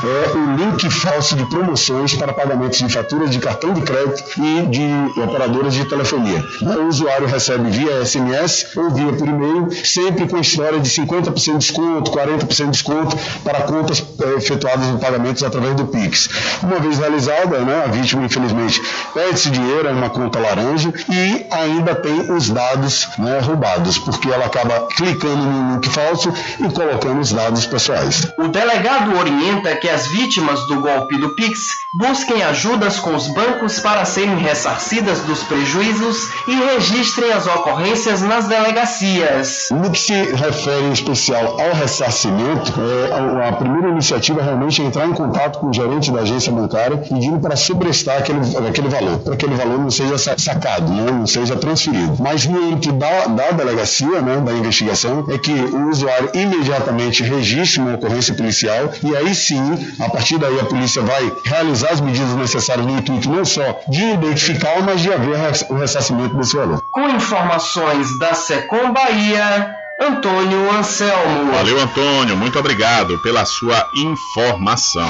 é o link falso de promoções para pagamentos de faturas de cartão de crédito e de operadoras de telefonia. O usuário recebe via SMS ou via por e-mail, sempre com história de 50% de desconto, 40% de desconto para contas eh, efetuadas em pagamentos através do Pix. Uma vez realizada, né, a vítima, infelizmente, perde esse dinheiro em uma conta laranja e ainda tem os dados né, roubados, porque ela acaba clicando no link falso e colocando os dados pessoais. O delegado orienta que as vítimas do golpe do Pix busquem ajudas com os bancos para serem ressarcidas dos prejuízos e registrem as ocorrências nas delegacias. No que se refere em especial ao ressarcimento, é, a, primeira iniciativa é realmente entrar em contato com o gerente da agência bancária pedindo para sobrestar aquele, aquele valor, para que aquele valor não seja sacado, né, não seja transferido. Mas no âmbito da, da delegacia, né, da investigação, é que o usuário imediatamente registre uma ocorrência policial e aí sim, a partir daí a polícia vai realizar as medidas necessárias no intuito não só de identificar, mas de haver o ressarcimento desse valor. Com informações da Secom Bahia, Antônio Anselmo. Valeu, Antônio. Muito obrigado pela sua informação.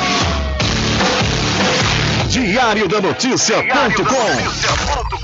Diário da Notícia.com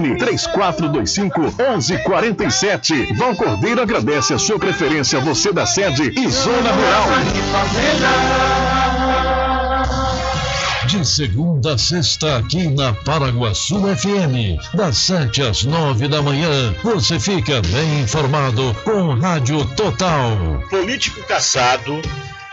3425 1147. Val Cordeiro agradece a sua preferência, você da sede e Zona Rural. De segunda a sexta, aqui na Paraguaçu FM, das 7 às 9 da manhã, você fica bem informado com Rádio Total. Político caçado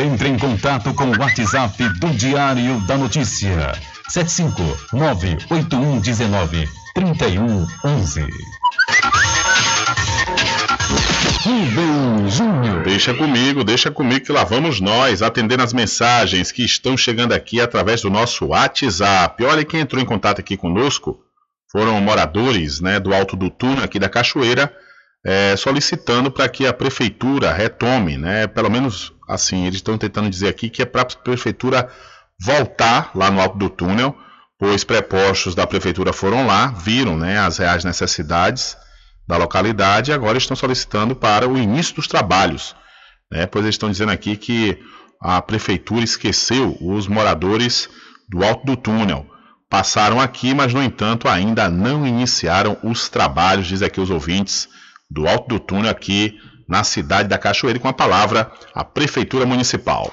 Entre em contato com o WhatsApp do Diário da Notícia. 759-8119-3111. Rubem Júnior. Deixa comigo, deixa comigo que lá vamos nós atendendo as mensagens que estão chegando aqui através do nosso WhatsApp. Olha quem entrou em contato aqui conosco. Foram moradores né, do Alto do Túnel aqui da Cachoeira, é, solicitando para que a prefeitura retome, né, pelo menos assim, eles estão tentando dizer aqui que é para a prefeitura voltar lá no alto do túnel, pois prepostos da prefeitura foram lá, viram né, as reais necessidades da localidade e agora estão solicitando para o início dos trabalhos. Né, pois eles estão dizendo aqui que a prefeitura esqueceu os moradores do alto do túnel. Passaram aqui, mas no entanto ainda não iniciaram os trabalhos, diz aqui os ouvintes do alto do túnel aqui na cidade da Cachoeira, com a palavra a Prefeitura Municipal.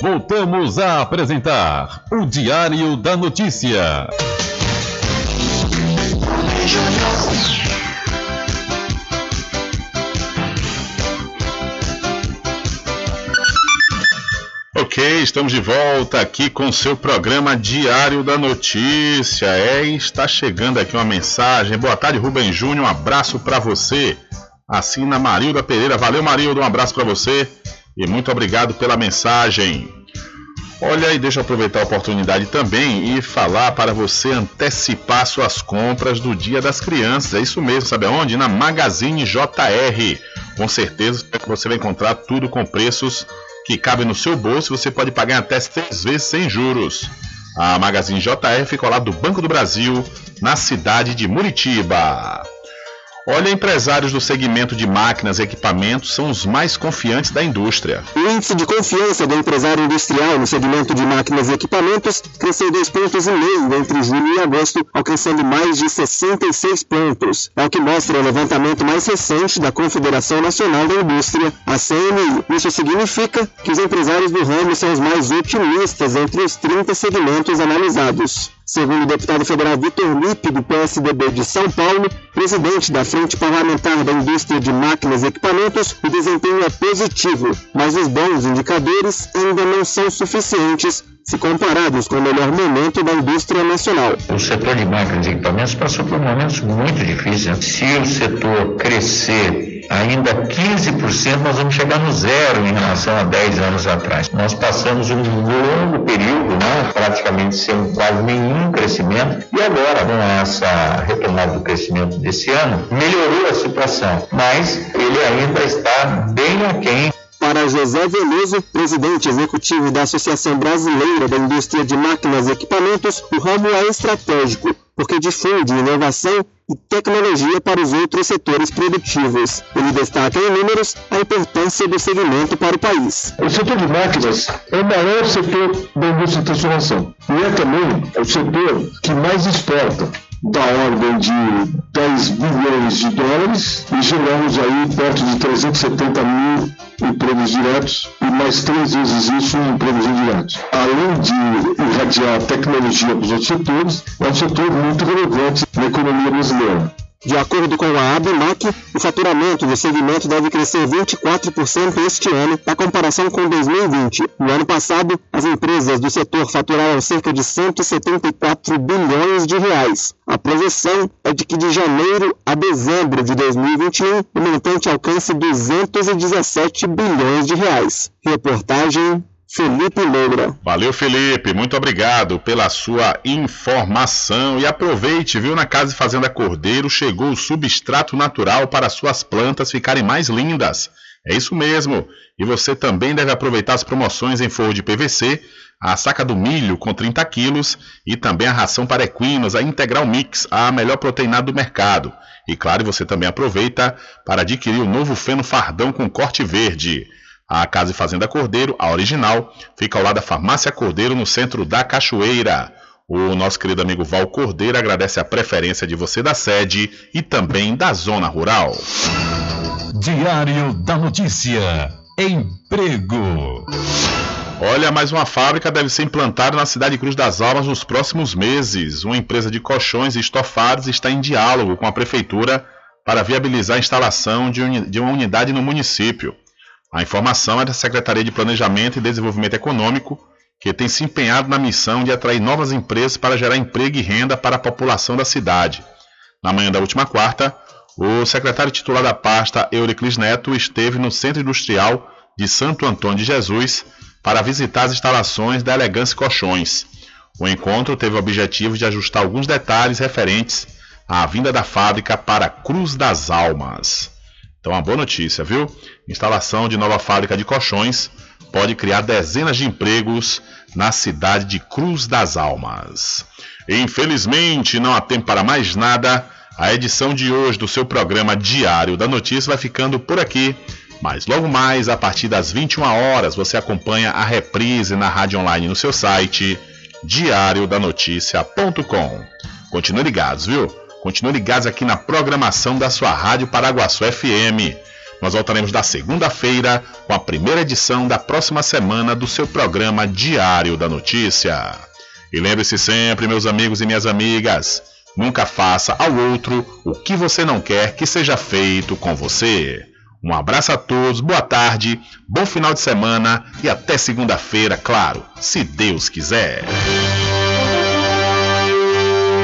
Voltamos a apresentar o Diário da Notícia. Ok, estamos de volta aqui com seu programa Diário da Notícia. É, está chegando aqui uma mensagem. Boa tarde, Rubem Júnior. Um abraço para você. Assina Marilda Pereira. Valeu, Marilda. Um abraço para você e muito obrigado pela mensagem. Olha, e deixa eu aproveitar a oportunidade também e falar para você antecipar suas compras do Dia das Crianças. É isso mesmo, sabe aonde? Na Magazine JR. Com certeza você vai encontrar tudo com preços que cabem no seu bolso e você pode pagar até três vezes sem juros. A Magazine JR fica ao lado do Banco do Brasil, na cidade de Muritiba. Olha, empresários do segmento de máquinas e equipamentos são os mais confiantes da indústria. O índice de confiança do empresário industrial no segmento de máquinas e equipamentos cresceu dois pontos e meio entre julho e agosto, alcançando mais de 66 pontos. É o que mostra o levantamento mais recente da Confederação Nacional da Indústria, a CNI. Isso significa que os empresários do ramo são os mais otimistas entre os 30 segmentos analisados. Segundo o deputado federal Vitor Lipe, do PSDB de São Paulo, presidente da Frente Parlamentar da Indústria de Máquinas e Equipamentos, o desempenho é positivo, mas os bons indicadores ainda não são suficientes se comparados com o melhor momento da indústria nacional. O setor de máquinas e equipamentos passou por momentos muito difíceis. Se o setor crescer ainda 15%, nós vamos chegar no zero em relação a 10 anos atrás. Nós passamos um longo período, né, praticamente sem quase nenhum crescimento, e agora, com essa retomada do crescimento desse ano, melhorou a situação, mas ele ainda está bem aquém para José Veloso, presidente executivo da Associação Brasileira da Indústria de Máquinas e Equipamentos, o ramo é estratégico, porque difunde inovação e tecnologia para os outros setores produtivos. Ele destaca em números a importância do segmento para o país. O setor de máquinas é o maior setor da indústria de transformação e é também o setor que mais exporta da ordem de 10 bilhões de dólares e geramos aí perto de 370 mil empregos diretos e mais três vezes isso em empregos indiretos. Além de irradiar tecnologia para os outros setores, é um setor muito relevante na economia brasileira. De acordo com a ABMAC, o faturamento do segmento deve crescer 24% este ano, na comparação com 2020. No ano passado, as empresas do setor faturaram cerca de 174 bilhões de reais. A projeção é de que de janeiro a dezembro de 2021, o montante alcance 217 bilhões de reais. Reportagem Felipe Loura. Valeu, Felipe. Muito obrigado pela sua informação. E aproveite, viu? Na Casa e Fazenda Cordeiro chegou o substrato natural para suas plantas ficarem mais lindas. É isso mesmo. E você também deve aproveitar as promoções em forro de PVC, a saca do milho com 30 quilos e também a ração para equinos, a Integral Mix, a melhor proteína do mercado. E claro, você também aproveita para adquirir o novo feno fardão com corte verde. A Casa e Fazenda Cordeiro, a original, fica ao lado da Farmácia Cordeiro, no centro da Cachoeira. O nosso querido amigo Val Cordeiro agradece a preferência de você da sede e também da zona rural. Diário da Notícia. Emprego. Olha, mais uma fábrica deve ser implantada na cidade de Cruz das Almas nos próximos meses. Uma empresa de colchões e estofados está em diálogo com a prefeitura para viabilizar a instalação de uma unidade no município. A informação é da Secretaria de Planejamento e Desenvolvimento Econômico, que tem se empenhado na missão de atrair novas empresas para gerar emprego e renda para a população da cidade. Na manhã da última quarta, o secretário titular da pasta, Euriclis Neto, esteve no Centro Industrial de Santo Antônio de Jesus para visitar as instalações da Elegância Colchões. O encontro teve o objetivo de ajustar alguns detalhes referentes à vinda da fábrica para Cruz das Almas. Então, uma boa notícia, viu? Instalação de nova fábrica de colchões pode criar dezenas de empregos na cidade de Cruz das Almas. Infelizmente, não há tempo para mais nada. A edição de hoje do seu programa Diário da Notícia vai ficando por aqui. Mas logo mais, a partir das 21 horas, você acompanha a reprise na rádio online no seu site diariodanoticia.com. Continue ligados, viu? Continue ligados aqui na programação da sua Rádio Paraguaçu FM. Nós voltaremos da segunda-feira com a primeira edição da próxima semana do seu programa Diário da Notícia. E lembre-se sempre, meus amigos e minhas amigas, nunca faça ao outro o que você não quer que seja feito com você. Um abraço a todos, boa tarde, bom final de semana e até segunda-feira, claro, se Deus quiser.